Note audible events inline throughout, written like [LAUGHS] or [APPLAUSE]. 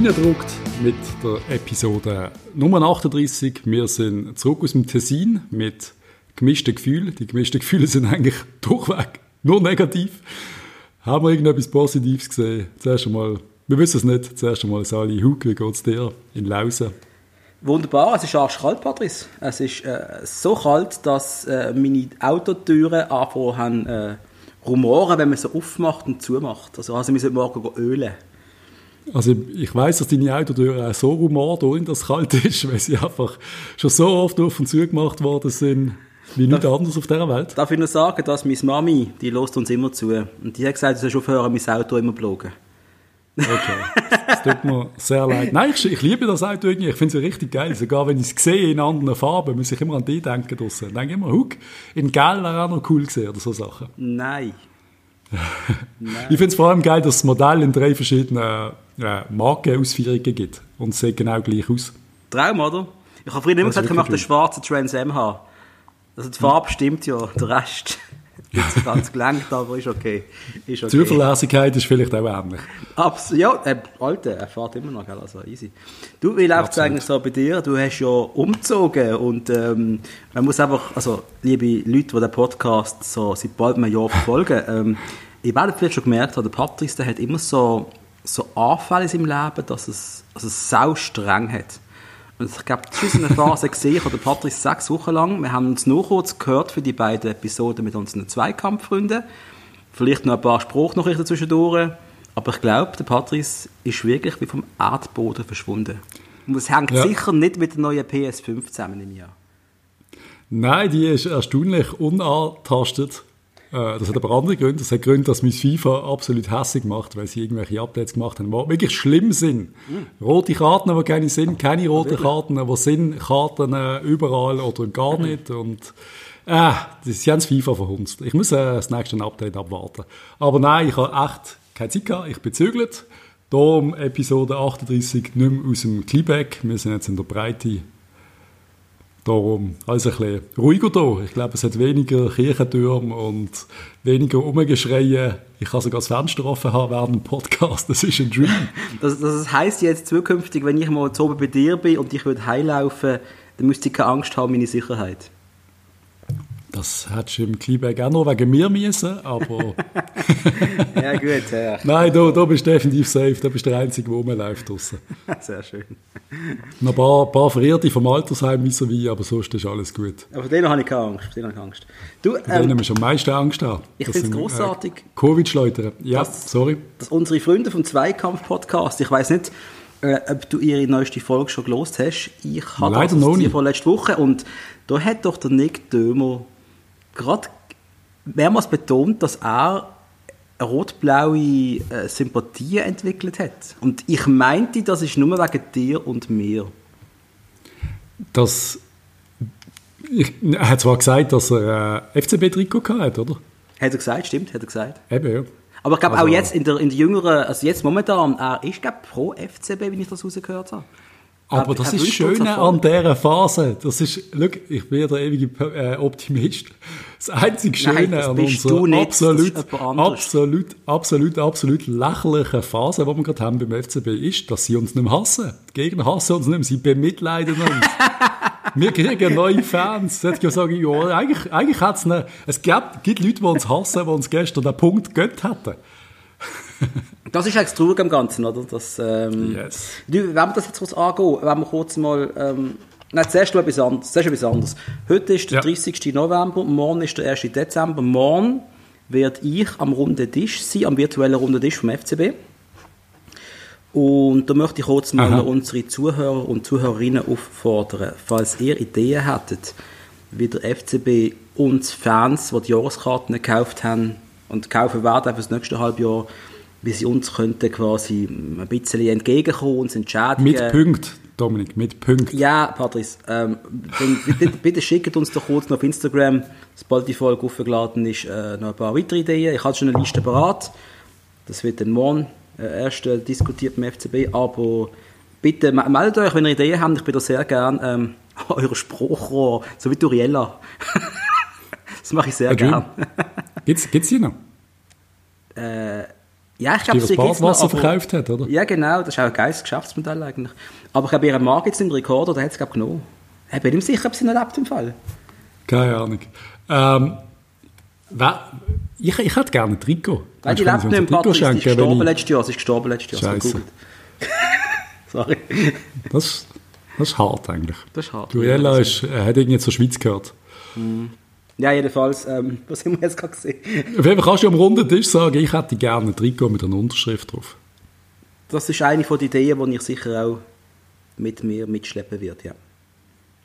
reingedruckt mit der Episode Nummer 38. Wir sind zurück aus dem Tessin mit gemischten Gefühlen. Die gemischten Gefühle sind eigentlich [LAUGHS] durchweg nur negativ. Haben wir irgendetwas Positives gesehen? Zuerst einmal, wir wissen es nicht, zuerst einmal Sali Hug, wie geht es dir in Lausen? Wunderbar, es ist arschkalt, Patrice. Es ist äh, so kalt, dass äh, meine Autotüren anfangen haben, äh, rumoren, wenn man sie aufmacht und zumacht. Also, also wir müssen morgen ölen. Also ich weiß, dass deine Autotüren auch so rumort, ohne dass es kalt ist, [LAUGHS] weil sie einfach schon so oft auf und zu gemacht worden sind, wie nichts anderes auf dieser Welt. Darf ich nur sagen, dass meine Mami, die lässt uns immer zu. Und die hat gesagt, du sollst aufhören, mein Auto immer zu blogen. Okay, [LAUGHS] das tut mir sehr leid. Nein, ich, ich liebe das Auto irgendwie. Ich finde es ja richtig geil. Sogar wenn ich es sehe in anderen Farben, muss ich immer an die denken draussen. Ich denke immer, Huck, in Gel wäre auch noch cool gesehen oder so Sachen. Nein. Ich finde es vor allem geil, dass das Modell in drei verschiedenen äh, Markenausführungen gibt. Und es sieht genau gleich aus. Traum, oder? Ich habe früher immer gesagt, ich möchte einen schwarzen Trans M haben. Also die Farbe stimmt ja, der Rest nicht ganz gelenkt, aber ist okay. ist okay. Zuverlässigkeit ist vielleicht auch ähnlich. Abs ja, äh, Alter, er fährt immer noch, also easy. Du, wie läuft es eigentlich so bei dir? Du hast ja umgezogen und ähm, man muss einfach, also liebe Leute, die den Podcast so seit bald einem Jahr verfolgen, [LAUGHS] ähm, ich werde vielleicht schon gemerkt haben, der Patrice, der hat immer so, so Anfälle in seinem Leben, dass es, also es sau streng hat. Ich glaube, das ist eine Phase [LAUGHS] gesehen, ich habe Patrice sechs Wochen lang. Wir haben uns nur kurz gehört für die beiden Episoden mit unseren Zweikampffreunden. Vielleicht noch ein paar Spruchnachrichten zwischendurch. Aber ich glaube, der Patrice ist wirklich wie vom Erdboden verschwunden. Und das hängt ja. sicher nicht mit der neuen PS5 zusammen im Jahr. Nein, die ist erstaunlich unantastet. Äh, das hat aber andere Gründe. Das hat Gründe, dass mich FIFA absolut hässlich macht, weil sie irgendwelche Updates gemacht haben, die wirklich schlimm sind. Rote Karten, die keine sind, keine roten Karten, die sind Karten äh, überall oder gar mhm. nicht. Und äh, sie haben das FIFA verhunzt. Ich muss äh, das nächste Update abwarten. Aber nein, ich habe echt keine Zeit gehabt. Ich bin zügelt. Darum Episode 38 nicht mehr aus dem Kleeback. Wir sind jetzt in der Breite Darum alles ein bisschen ruhiger da. Ich glaube, es hat weniger Kirchentürme und weniger Umgeschreie. Ich kann sogar das Fenster offen haben während dem Podcast. Das ist ein Dream. [LAUGHS] Das, das heisst jetzt zukünftig, wenn ich mal zu oben bei dir bin und ich würde heimlaufen, dann müsste ich keine Angst haben, meine Sicherheit. Das hättest du im Kleeberg auch noch wegen mir müssen, aber... [LAUGHS] ja gut, ja. Nein, da, da bist du definitiv safe, da bist du der Einzige, der rumläuft draussen. [LAUGHS] Sehr schön. Noch ein paar, paar Verirrte vom Altersheim so wie, aber sonst ist alles gut. Aber von denen habe ich keine Angst. Von denen habe ich Angst. Du, ähm, von denen musst du am meisten Angst haben. Ich finde es grossartig. Äh, Covid-Schleudern. Ja, dass, sorry. Dass unsere Freunde vom Zweikampf-Podcast, ich weiss nicht, äh, ob du ihre neueste Folge schon gelost hast. Ich habe das die von letzter Woche und da hat doch der Nick Dömer gerade mehrmals betont, dass er rot-blaue äh, Sympathien entwickelt hat. Und ich meinte, das ist nur wegen dir und mir. Das, ich, er hat zwar gesagt, dass er äh, FCB-Trikot hat, oder? Hat er gesagt, stimmt, hat er gesagt. Eben, ja. Aber ich glaube also, auch jetzt in der, in der jüngeren, also jetzt momentan, er ist glaube pro FCB, wenn ich das rausgehört habe. Aber das ist das Schöne an dieser Phase. Das ist, look, ich bin der ewige äh, Optimist. Das einzige Schöne Nein, an unserer absolut, absolut, absolut, absolut lächerlichen Phase, die wir gerade haben beim FCB, ist, dass sie uns nicht mehr hassen. Die Gegner hassen uns nicht mehr, sie bemitleiden uns. [LAUGHS] wir kriegen neue Fans. Jetzt ich sagen, ja, eigentlich, eigentlich hat's eine, es gibt, gibt Leute, die uns hassen, die uns gestern den Punkt gönnt hätten. [LAUGHS] Das ist eigentlich traurig am Ganzen, oder? Das, ähm, yes. Wenn wir das jetzt kurz angehen, wenn wir kurz mal, ähm, nein, zuerst etwas anderes, zuerst etwas anderes. Heute ist der ja. 30. November, morgen ist der 1. Dezember. Morgen werde ich am runden Tisch sein, am virtuellen runden Tisch vom FCB. Und da möchte ich kurz mal Aha. unsere Zuhörer und Zuhörerinnen auffordern, falls ihr Ideen hättet, wie der FCB uns Fans, die die Jahreskarten gekauft haben und kaufen werden für das nächste Halbjahr, wie sie uns könnten quasi ein bisschen entgegenkommen, uns entschädigen. Mit Punkt, Dominik, mit Punkt. Ja, Patrice, ähm, bitte, [LAUGHS] bitte, schickt uns doch kurz noch auf Instagram, sobald die Folge aufgeladen ist, äh, noch ein paar weitere Ideen. Ich habe schon eine Liste parat. Das wird dann morgen äh, erst äh, diskutiert beim FCB, aber bitte meldet euch, wenn ihr Ideen habt. Ich bin da sehr gern ähm, [LAUGHS] euer Spruchrohr, so wie Duriella. [LAUGHS] das mache ich sehr ja, gern. Geht's, geht's hier noch? Äh, Ja, ich glaube, sie gibt's noch, aber- verkauft hat, oder? Ja, genau, das ist auch ein geiles Geschäftsmodell eigentlich. Aber ich glaube, ihren Mann gibt es im Rekorder, der hat es, glaube ich, genommen. Ich bin ihm sicher, ob sie noch lebt im Fall. Keine Ahnung. Ähm, wer, ich, ich hätte gerne ein Trikot. Weil die lebt nicht im Patrick, sie ist gestorben ich- letztes Jahr, sie ist gestorben letztes Jahr. Gut. [LAUGHS] Sorry. Das, das ist hart eigentlich. Das ist hart. Luriella ist, äh, hat irgendwie zur Schweiz gehört. Ja, jedenfalls, ähm, [LAUGHS] was haben wir jetzt gerade gesehen? Auf jeden Fall kannst du am runden Tisch sagen, ich hätte gerne ein Trikot mit einer Unterschrift drauf. Das ist eine von den Ideen, die ich sicher auch mit mir mitschleppen werde, ja.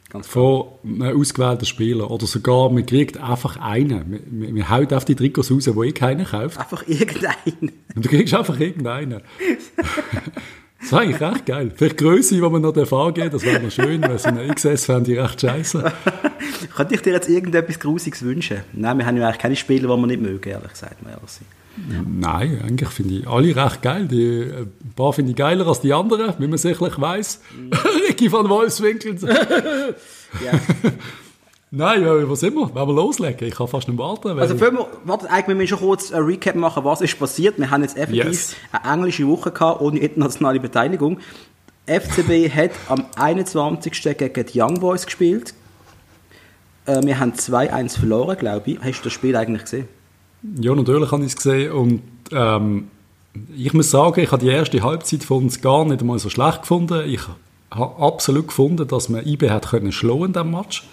Ganz. Von einem ausgewählten Spieler. Oder sogar, man kriegt einfach einen. Man, man, man haut auf die Trikots raus, wo eh keiner kauft. Einfach irgendeinen. Und du kriegst einfach irgendeinen. [LAUGHS] Das wäre eigentlich recht geil. Vielleicht Größe, die man noch angeben das wäre noch schön, weil so eine XS fände ich recht scheiße. [LAUGHS] Könnte ich dir jetzt irgendetwas Grusiges wünschen? Nein, wir haben ja eigentlich keine Spieler, die wir nicht mögen, ehrlich gesagt. Mal ehrlich sein. Nein, eigentlich finde ich alle recht geil. Die, ein paar finde ich geiler als die anderen, wie man sicherlich weiß. [LAUGHS] Ricky van Wolfswinkel. [LAUGHS] Ja. Nein, ja, was immer, wenn wir loslegen. Ich kann fast nicht warten. Also, wir, warte, eigentlich, wir müssen schon kurz ein Recap machen, was ist passiert. Wir haben jetzt effektiv Yes. eine englische Woche gehabt, ohne internationale Beteiligung. FCB [LAUGHS] hat am 21. gegen die Young Boys gespielt. Äh, wir haben 2-1 verloren, glaube ich. Hast du das Spiel eigentlich gesehen? Ja, natürlich habe ich es gesehen und ähm, ich muss sagen, ich habe die erste Halbzeit von uns gar nicht einmal so schlecht gefunden. Ich habe absolut gefunden, dass man IB hat können schlagen in diesem Match.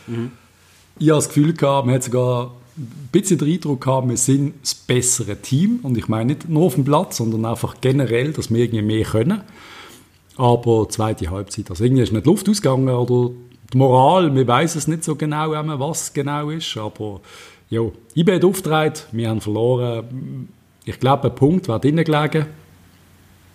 Ich habe das Gefühl gehabt, man hat sogar ein bisschen den Eindruck gehabt, wir sind das bessere Team und ich meine nicht nur auf dem Platz, sondern einfach generell, dass wir irgendwie mehr können. Aber zweite Halbzeit, also irgendwie ist nicht die Luft ausgegangen oder die Moral, wir weiß es nicht so genau, was genau ist, aber ja, IB hat aufgetragen, wir haben verloren. Ich glaube, ein Punkt wäre drinnen gelegen.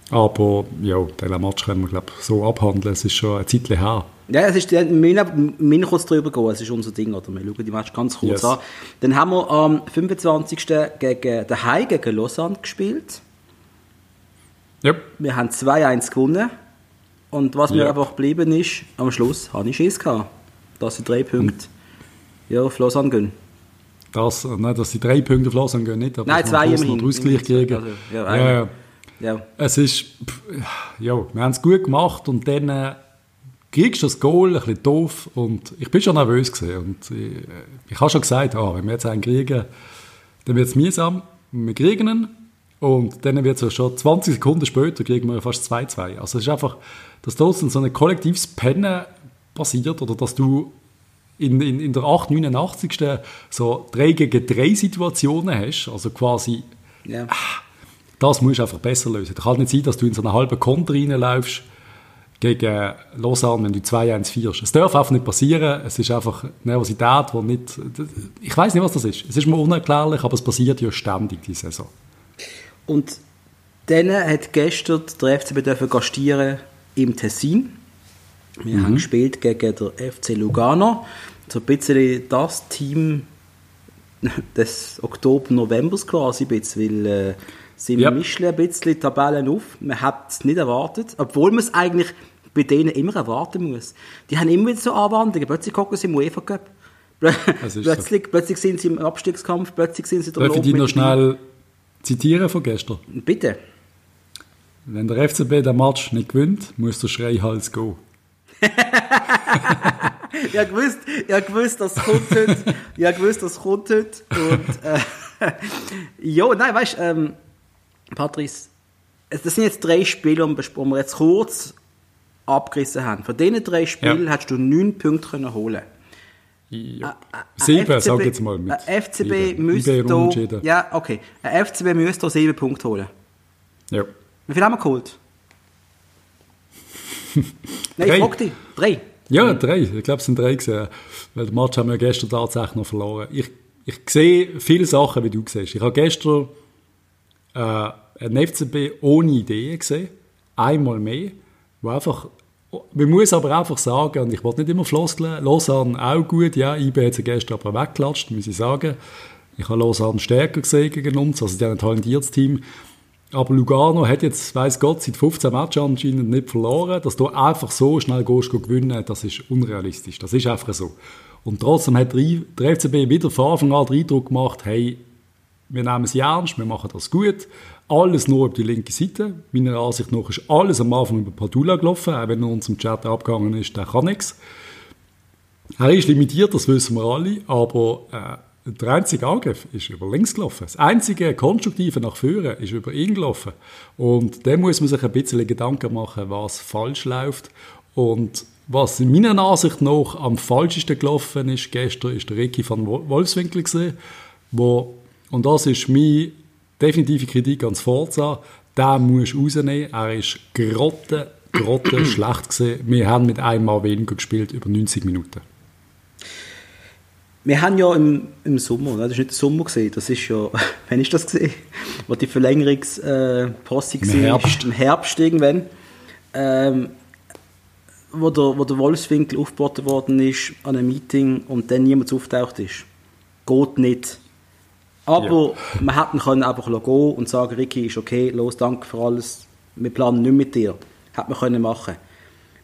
Aber ja, diesen Match können wir glaube so abhandeln, es ist schon ein Zeitchen her. Ja, es ist, wir müssen kurz drüber gehen, es ist unser Ding, oder? Wir schauen die Match ganz kurz Yes. an. Dann haben wir am 25. gegen daheim gegen Lausanne gespielt. Ja, Wir haben 2-1 gewonnen. Und was mir Ja. einfach geblieben ist, am Schluss habe ich Schiss gehabt, dass sie drei Punkte ja, auf Lausanne gehen. das, nein, dass die drei Punkte auf Lausanne gehen nicht, aber Nein, zwei immerhin. den Ausgleich kriegen. Also, ja, ja, ja. Ja. Es ist, pff, ja, wir haben es gut gemacht und dann äh, kriegst du das Goal, ein bisschen doof und ich bin schon nervös gewesen und ich, äh, ich habe schon gesagt, ah, wenn wir jetzt einen kriegen, dann wird es mühsam, wir kriegen ihn und dann wird es schon 20 Sekunden später kriegen wir fast 2-2. Also es ist einfach, dass da so ein kollektives Pennen passiert oder dass du in, in, in der 8, 89. so 3 gegen 3 Situationen hast, also quasi Ja. Das musst du einfach besser lösen. Es kann nicht sein, dass du in so einen halben Konter reinläufst gegen Lausanne, wenn du 2-1 führst. Es darf einfach nicht passieren. Es ist einfach Nervosität, die nicht... Ich weiß nicht, was das ist. Es ist mir unerklärlich, aber es passiert ja ständig, die Saison. Und dann hat gestern der FCB dürfen gastieren im Tessin. Wir Mhm. haben gespielt gegen den FC Lugano. So ein bisschen das Team des Oktober-Novembers quasi, bisschen, weil äh, sie Ja. mischen ein bisschen die Tabellen auf. Man hat es nicht erwartet, obwohl man es eigentlich bei denen immer erwarten muss. Die haben immer wieder so Anwandlungen. Plötzlich gucken sie im UEFA Cup. Plö- Das [LAUGHS] ist so. Plötzlich, plötzlich sind sie im Abstiegskampf, plötzlich sind sie der Darf ich dich noch schnell zitieren von gestern? Bitte. Wenn der FCB den Match nicht gewinnt, muss der Schreihals gehen. [LAUGHS] Ich habe gewusst, ich gewusst, das kommt heute. Ich habe gewusst, das kommt heute. Und, äh, [LAUGHS] ja, nein, weißt du, ähm, Patrice, das sind jetzt drei Spiele, die wir jetzt kurz abgerissen haben. Von diesen drei Spielen Ja. hättest du neun Punkte können holen Ja. Sieben, sag jetzt mal mit. Ein FCB müsste da, ja, okay. Ein FCB müsste da sieben Punkte holen. Ja. Wie viel haben wir geholt? [LAUGHS] Nein, Drei. ich frag dich. Drei. Ja, drei. Ich glaube, es sind drei gesehen. Weil den Match haben wir gestern tatsächlich noch verloren. Ich, ich sehe viele Sachen, wie du siehst. Ich habe gestern äh, einen FCB ohne Ideen gesehen. Einmal mehr. Wo einfach, man muss aber einfach sagen, und ich wollte nicht immer floskeln, Lausanne auch gut. Ja, IB hat sie gestern aber weggeklatscht, muss ich sagen. Ich habe Lausanne stärker gesehen gegen uns. Also, die haben ein talentiertes Team. Aber Lugano hat jetzt, weiß Gott, seit 15 Matches anscheinend nicht verloren. Dass du einfach so schnell gehst, gewinnen, das ist unrealistisch. Das ist einfach so. Und trotzdem hat der FCB wieder von Anfang an den Eindruck gemacht, hey, wir nehmen es ernst, wir machen das gut. alles nur auf die linke Seite. Meiner Ansicht nach ist alles am Anfang über Padula gelaufen, auch wenn er uns im Chat abgegangen ist, der kann nichts. Er ist limitiert, das wissen wir alle, aber äh, der einzige Angriff ist über links gelaufen. Das einzige Konstruktive nach vorne ist über ihn gelaufen. Und da muss man sich ein bisschen Gedanken machen, was falsch läuft. Und was in meiner Ansicht nach am falschesten gelaufen ist gestern, ist der Ricky van Wolfswinkel gesehen, wo, und das ist meine definitive Kritik ans Forza, den musst du rausnehmen. Er ist grotte, grotte [CLEARS THROAT] schlecht gesehen. Wir haben mit einmal weniger gespielt über 90 Minuten. Wir haben ja im, im Sommer, das ist nicht der Sommer gesehen, das ist ja, [LAUGHS] wann ist das gesehen? Wo die Verlängerungsposse äh, Im Herbst. Im Herbst irgendwann. Ähm, wo der, wo der Wolfswinkel aufgeboten worden ist an einem Meeting und dann niemand auftaucht ist. Geht nicht. Aber ja. man hätte können einfach gehen und sagen, Ricky, ist okay, los, danke für alles, wir planen nicht mit dir. Hätte man können machen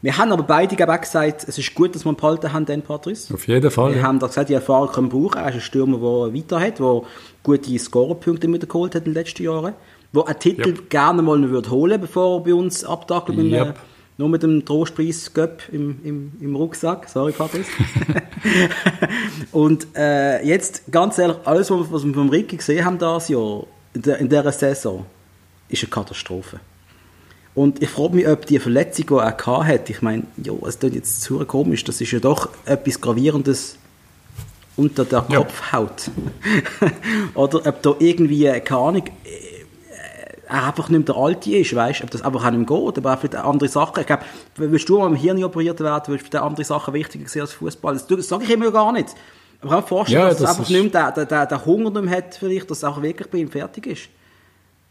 wir haben aber beide auch gesagt, es ist gut, dass wir ihn behalten haben, den Patrice. Auf jeden Fall. Wir ja. haben da gesagt, die Erfahrung können brauchen. Er ist ein Stürmer, der weiter hat, der gute Scorerpunkte mit geholt hat in den letzten Jahren, der einen Titel yep. gerne mal würde holen bevor er bei uns abdackelt mit, yep. Nur mit dem Trostpreis Göpp im, im, im Rucksack. Sorry, Patrice. [LAUGHS] Und äh, jetzt, ganz ehrlich, alles, was wir vom Ricky gesehen haben das Jahr, in, dieser Saison, ist eine Katastrophe. Und ich frage mich, ob die Verletzung, die er hat, ich meine, ja, es tut jetzt zu komisch, das ist ja doch etwas Gravierendes unter der ja. Kopfhaut. [LAUGHS] Oder ob da irgendwie, keine Ahnung, äh, einfach nicht der Alte ist, weißt ob das einfach auch nicht mehr geht, aber auch für andere Sachen. Ich glaube, willst du mal im Hirn operiert werden, willst du für andere Sachen wichtiger sehen als Fußball. Das, sage ich immer gar nicht. Aber ich kann mir vorstellen, ja, dass das es einfach nicht mehr der, der, der Hunger nicht mehr hat, vielleicht, dass es auch wirklich bei ihm fertig ist.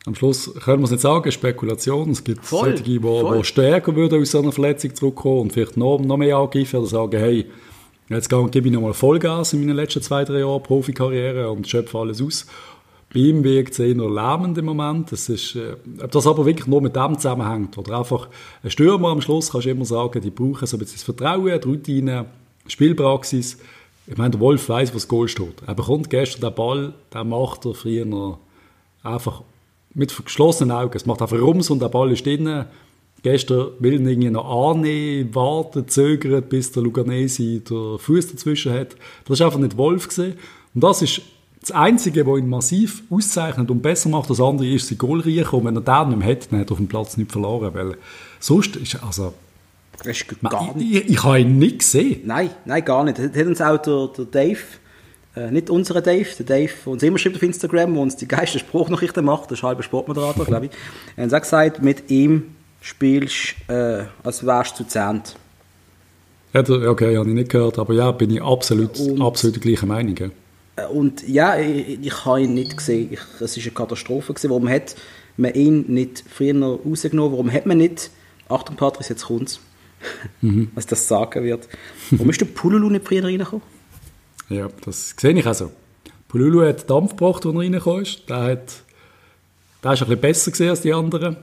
Am Schluss können wir es nicht sagen, Spekulation. Es gibt voll, solche, die, die stärker würden aus einer Verletzung zurückkommen und vielleicht noch, noch mehr angreifen oder sagen, hey, jetzt gebe ich nochmal Vollgas in meinen letzten zwei, drei Jahren Profikarriere und schöpfe alles aus. Bei ihm wirkt es eher lähmend im Moment. Das ist, äh, ob das aber wirklich nur mit dem zusammenhängt oder einfach ein Stürmer am Schluss, kannst du immer sagen, die brauchen so ein bisschen das Vertrauen, die Routine, Spielpraxis. Ich meine, der Wolf weiß, was Goal steht. Er bekommt gestern den Ball, den macht er früher einfach mit geschlossenen Augen. Es macht einfach Rums und der Ball ist drin. Gestern will ihn irgendwie noch annehmen, warten, zögern, bis der Luganesi den Fuß dazwischen hat. Das war einfach nicht Wolf. Gewesen. Und das ist das Einzige, was ihn massiv auszeichnet und besser macht als andere, ist sein Goalriechen. Und wenn er den nicht mehr hat, dann hat er auf dem Platz nicht verloren. Weil sonst ist, also, ist gar nicht. Ich, ich, ich habe ihn nicht gesehen. Nein, nein, gar nicht. Das hat uns auch der, der Dave äh, nicht unser Dave, der Dave, der uns immer schreibt auf Instagram, der uns die geilsten Spruchnachrichten macht, der ist halber Sportmoderator, glaube ich. Er hat gesagt, mit ihm spielst du, äh, als wärst du zu Zehnt. Ja, okay, habe ich nicht gehört, aber ja, bin ich absolut, und, absolut der gleichen Meinung. Äh, und ja, ich, ich habe ihn nicht gesehen. Es war eine Katastrophe. Gewesen. Warum hat man ihn nicht früher rausgenommen? Warum hat man nicht, Achtung Patrice, jetzt kommt's, mhm. [LAUGHS] was das sagen wird. Warum ist der Pululu nicht früher reingekommen? Ja, das sehe ich auch so. Pululu hat Dampf gebracht, als er reingekommen ist. Der, hat, der ist ein bisschen besser gesehen als die anderen.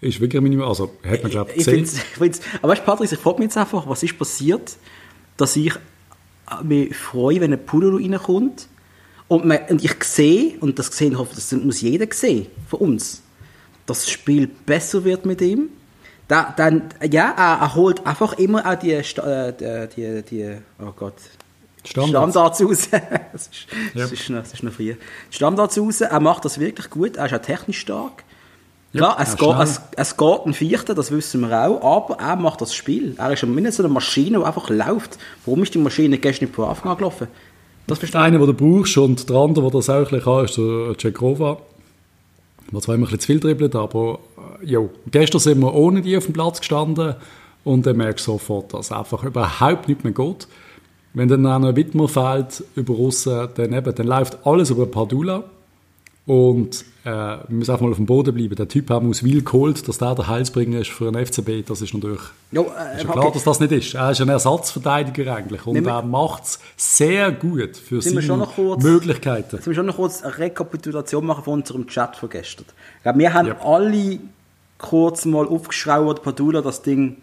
Ist wirklich minimal, also hat man glaube ich gesehen. Ich find's, aber weißt du, Patrick, ich frage mich jetzt einfach, was ist passiert, dass ich mich freue, wenn ein Pululu reinkommt und, man, und ich sehe, und das gesehen hoffe, das muss jeder sehen von uns, dass das Spiel besser wird mit ihm. Da, dann, ja, er, er holt einfach immer auch die, äh, die, die, oh Gott, Standards, Standards raus. [LAUGHS] das, ist, das, ist noch, das ist noch früh. Standards raus, er macht das wirklich gut, er ist auch technisch stark. Klar, ja, es, geht, es, es geht ein Vierter, das wissen wir auch, aber er macht das Spiel. Er ist mindestens eine Maschine, die einfach läuft. Warum ist die Maschine gestern nicht von Anfang an gelaufen? Das ist einer, den du brauchst und der andere, der das auch ein kann, ist der Cekova. Der zwar immer ein bisschen zu viel dribbelt, aber äh, jo. gestern sind wir ohne die auf dem Platz gestanden und dann merkst du sofort, dass einfach überhaupt nicht mehr geht. Wenn dann noch ein Widmer fehlt über Russen, dann, dann läuft alles über Padula. Und äh, wir müssen einfach mal auf dem Boden bleiben. Der Typ haben aus Wil geholt, dass der der Heilsbringer ist für einen FCB. Das ist natürlich jo, äh, ist ja klar, okay. dass das nicht ist. Er ist ein Ersatzverteidiger eigentlich. Und Nehmen er macht es sehr gut für seine kurz, Möglichkeiten. Jetzt müssen wir schon noch kurz eine Rekapitulation machen von unserem Chat von gestern. Wir haben ja. alle kurz mal aufgeschraubt, Padula das Ding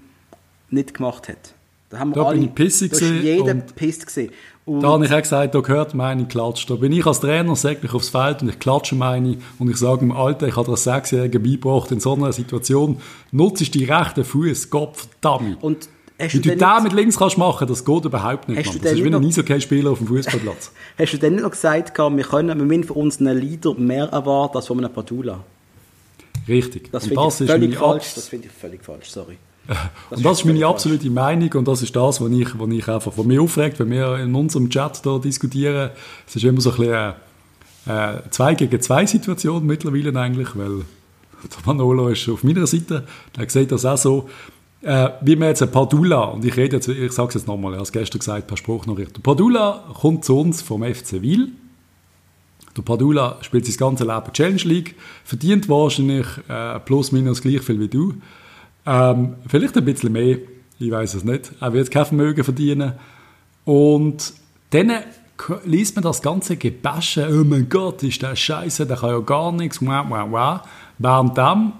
nicht gemacht hat. Da haben wir da alle, bin ich pissig jeder pisst gesehen. Und da habe ich auch gesagt, da gehört meine klatscht. Da bin ich als Trainer säglich aufs Feld und ich klatsche meine und ich sage dem Alter, ich habe das Sechsjährigen beigebracht, in so einer Situation nutzt die rechte Fuß, Gott verdammt. Und Hast Wie du, den mit links kannst machen, das geht überhaupt nicht. Hast das ist wie ein Eishockey-Spieler auf dem Fußballplatz. [LAUGHS] Hast du denn nicht noch gesagt, wir können wir müssen von unseren Leader mehr erwarten als von einem Padula? Richtig. Das finde ich völlig falsch. Das finde ich völlig falsch, sorry. Das und das ist meine absolute. Meinung und das ist das, was ich, was ich einfach von mir aufregt, wenn wir in unserem Chat da diskutieren. Es ist immer so ein bisschen eine, äh, zwei gegen zwei Situation mittlerweile eigentlich, weil der Manolo ist auf meiner Seite, der sieht das auch so. Äh, wie man jetzt ein Padula, und ich rede jetzt, ich sage es jetzt nochmal, er hat es gestern gesagt, per Spruchnachricht. Der Padula kommt zu uns vom FC Wil. Der Padula spielt sein ganzes Leben Challenge League, verdient wahrscheinlich äh, plus minus gleich viel wie du. Ähm, vielleicht ein bisschen mehr, ich weiß es nicht. Er wird kein Vermögen verdienen. Und dann liest man das ganze Gebäsche, oh mein Gott, ist der Scheiße, der kann ja gar nichts, wow, wow, wow. Währenddem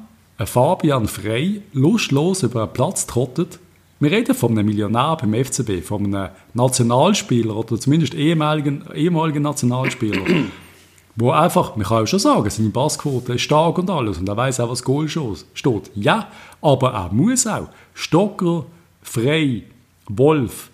Fabian Frey lustlos über einen Platz trottet. Wir reden von einem Millionär beim FCB, von einem Nationalspieler oder zumindest ehemaligen, ehemaligen Nationalspieler, wo einfach, man kann ja schon sagen, seine Passquote ist stark und alles und er weiß auch, was Goal steht. Ja, aber er muss auch. Stocker, Frey, Wolf,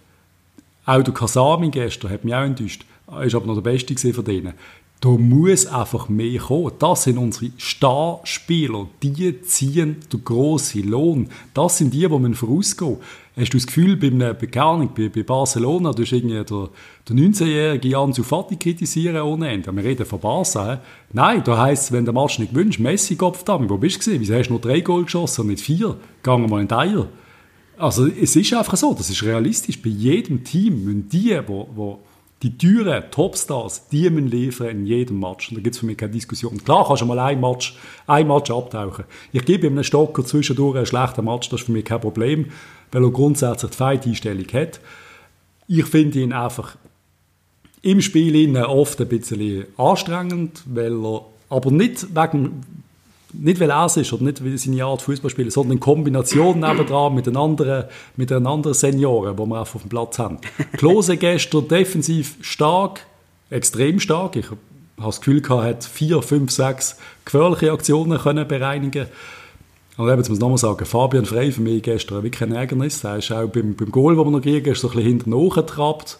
auch der Kasami gestern hat mich auch enttäuscht. Ist aber noch der Beste von denen. Da muss einfach mehr kommen. Das sind unsere Starspieler. Die ziehen den grossen Lohn. Das sind die, die man vorausgehen. Hast du das Gefühl, bei Begegnung bei, bei Barcelona, du hast irgendwie der, der 19-jährige Ansu Fati kritisieren ohne Ende. Wir reden von Barca. Nein, da heisst es, wenn der Match nicht gewünscht, Messi, Kopf wo bist du? Wieso hast du nur drei Goal geschossen und nicht vier? Gehen mal in die Eier. Also, es ist einfach so, das ist realistisch. Bei jedem Team müssen die, wo, wo die Türen, Topstars, die müssen liefern in jedem Match. Und da gibt es für mich keine Diskussion. Klar kannst du mal ein Match, ein Match abtauchen. Ich gebe ihm einen Stocker zwischendurch einen schlechten Match, das ist für mich kein Problem, weil er grundsätzlich die Fight-Einstellung hat. Ich finde ihn einfach im Spiel oft ein bisschen anstrengend, weil er aber nicht wegen nicht weil er es ist oder nicht weil seine Art Fußball spielen, sondern in Kombination [CLEARS THROAT] nebendran mit den anderen, mit den anderen Senioren, die wir auf dem Platz haben. Klose gestern defensiv stark, extrem stark. Ich habe das Gefühl, er hat vier, fünf, sechs gefährliche Aktionen können bereinigen und eben, muss nochmal sagen, Fabian Frey für mich gestern wirklich ein Ärgernis. Er ist auch beim, beim Goal, das wir noch kriegen, ist so ein bisschen hinten hochgetrappt.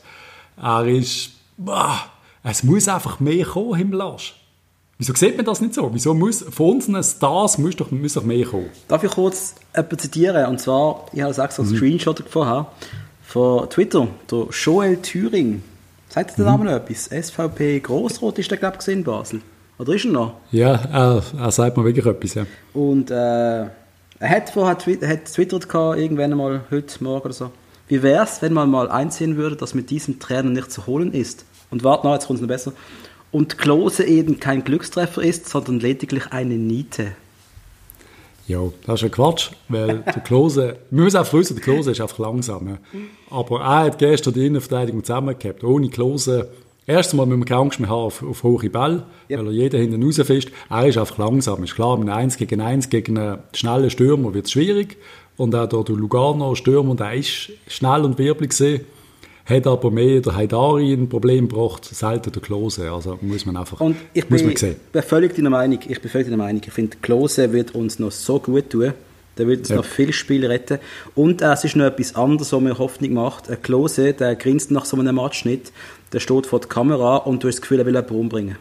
Er ist, boah, es muss einfach mehr kommen im Lasch. Wieso sieht man das nicht so? Wieso muss von unseren Stars muss doch, muss doch mehr kommen? Darf ich kurz etwas zitieren? Und zwar, ich habe es extra einen mhm. Screenshot vorher von Twitter. Der Joel Thüring. Sagt der Name mhm. noch etwas? SVP Grossrot ist der, glaube ich, in Basel. Oder ist er noch? Ja, er, er sagt mir wirklich etwas, ja. Und äh, er hat vorher twittert irgendwann mal, heute Morgen oder so. Wie wäre es, wenn man mal einsehen würde, dass mit diesem Trainer nicht zu holen ist? Und warte noch, jetzt kommt es noch besser und Klose eben kein Glückstreffer ist, sondern lediglich eine Niete. Ja, das ist ja Quatsch, weil [LAUGHS] der Klose, wir müssen auch wissen, der Klose ist einfach langsam. Aber er hat gestern die Innenverteidigung zusammengehabt. Ohne Klose, erstens mal müssen wir keine Angst mehr haben auf, auf hohe Bälle, yep. weil er jeder hinten rausfischt. Er ist einfach langsam, ist klar, mit 1 gegen 1 gegen einen schnellen Stürmer wird es schwierig. Und auch der Lugano Stürmer, der ist schnell und wirbelig gesehen hat aber mehr der Haidari ein Problem gebracht, selten der Klose. Also muss man einfach Und ich muss bin, man sehen. bin völlig deiner Meinung. Ich bin völlig deiner Meinung. Ich finde, Klose wird uns noch so gut tun. Der wird uns ja. noch viel Spiel retten. Und äh, es ist noch etwas anderes, was mir Hoffnung macht. Ein Klose, der grinst nach so einem Match nicht. Der steht vor der Kamera und du hast das Gefühl, er will jemanden umbringen.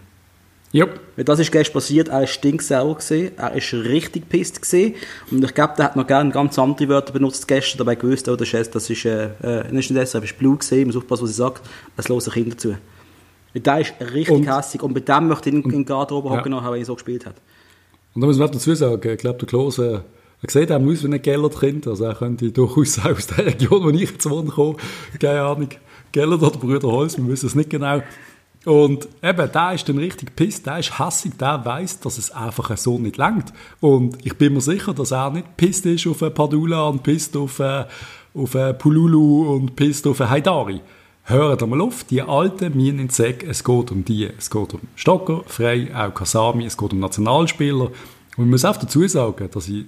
Ja. Weil das ist gestern passiert, er ist stinksauer gesehen, er ist richtig pisst gesehen und ich glaube, der hat noch gerne ganz andere Wörter benutzt gestern, dabei gewusst, oh, das ist, das ist, äh, äh, nicht deshalb, ist Blut gesehen, muss aufpassen, was er sagt, es hören Kinder zu. Weil der ist richtig und, hässig und bei dem möchte ich in, in den Garderobe hocken, ja. wenn er so gespielt hat. Und da muss man dazu sagen, ich glaube, der Klose, er sieht auch aus wie ein Gellert-Kind, also er könnte durchaus aus der Region, wo ich jetzt wohne, kommen, keine Ahnung, Gellert oder Brüder Holz, wir wissen es nicht genau, und eben, der ist dann richtig pisst, der ist hassig, der weiß, dass es einfach so nicht langt. Und ich bin mir sicher, dass er nicht pisst ist auf Padula und pisst auf, äh, auf Pululu und pisst auf Haidari. Hören mal auf, die alten Minen in Zeck, es geht um die. Es geht um Stocker, Frey, auch Kasami, es geht um Nationalspieler. Und ich muss auch dazu sagen, dass ich,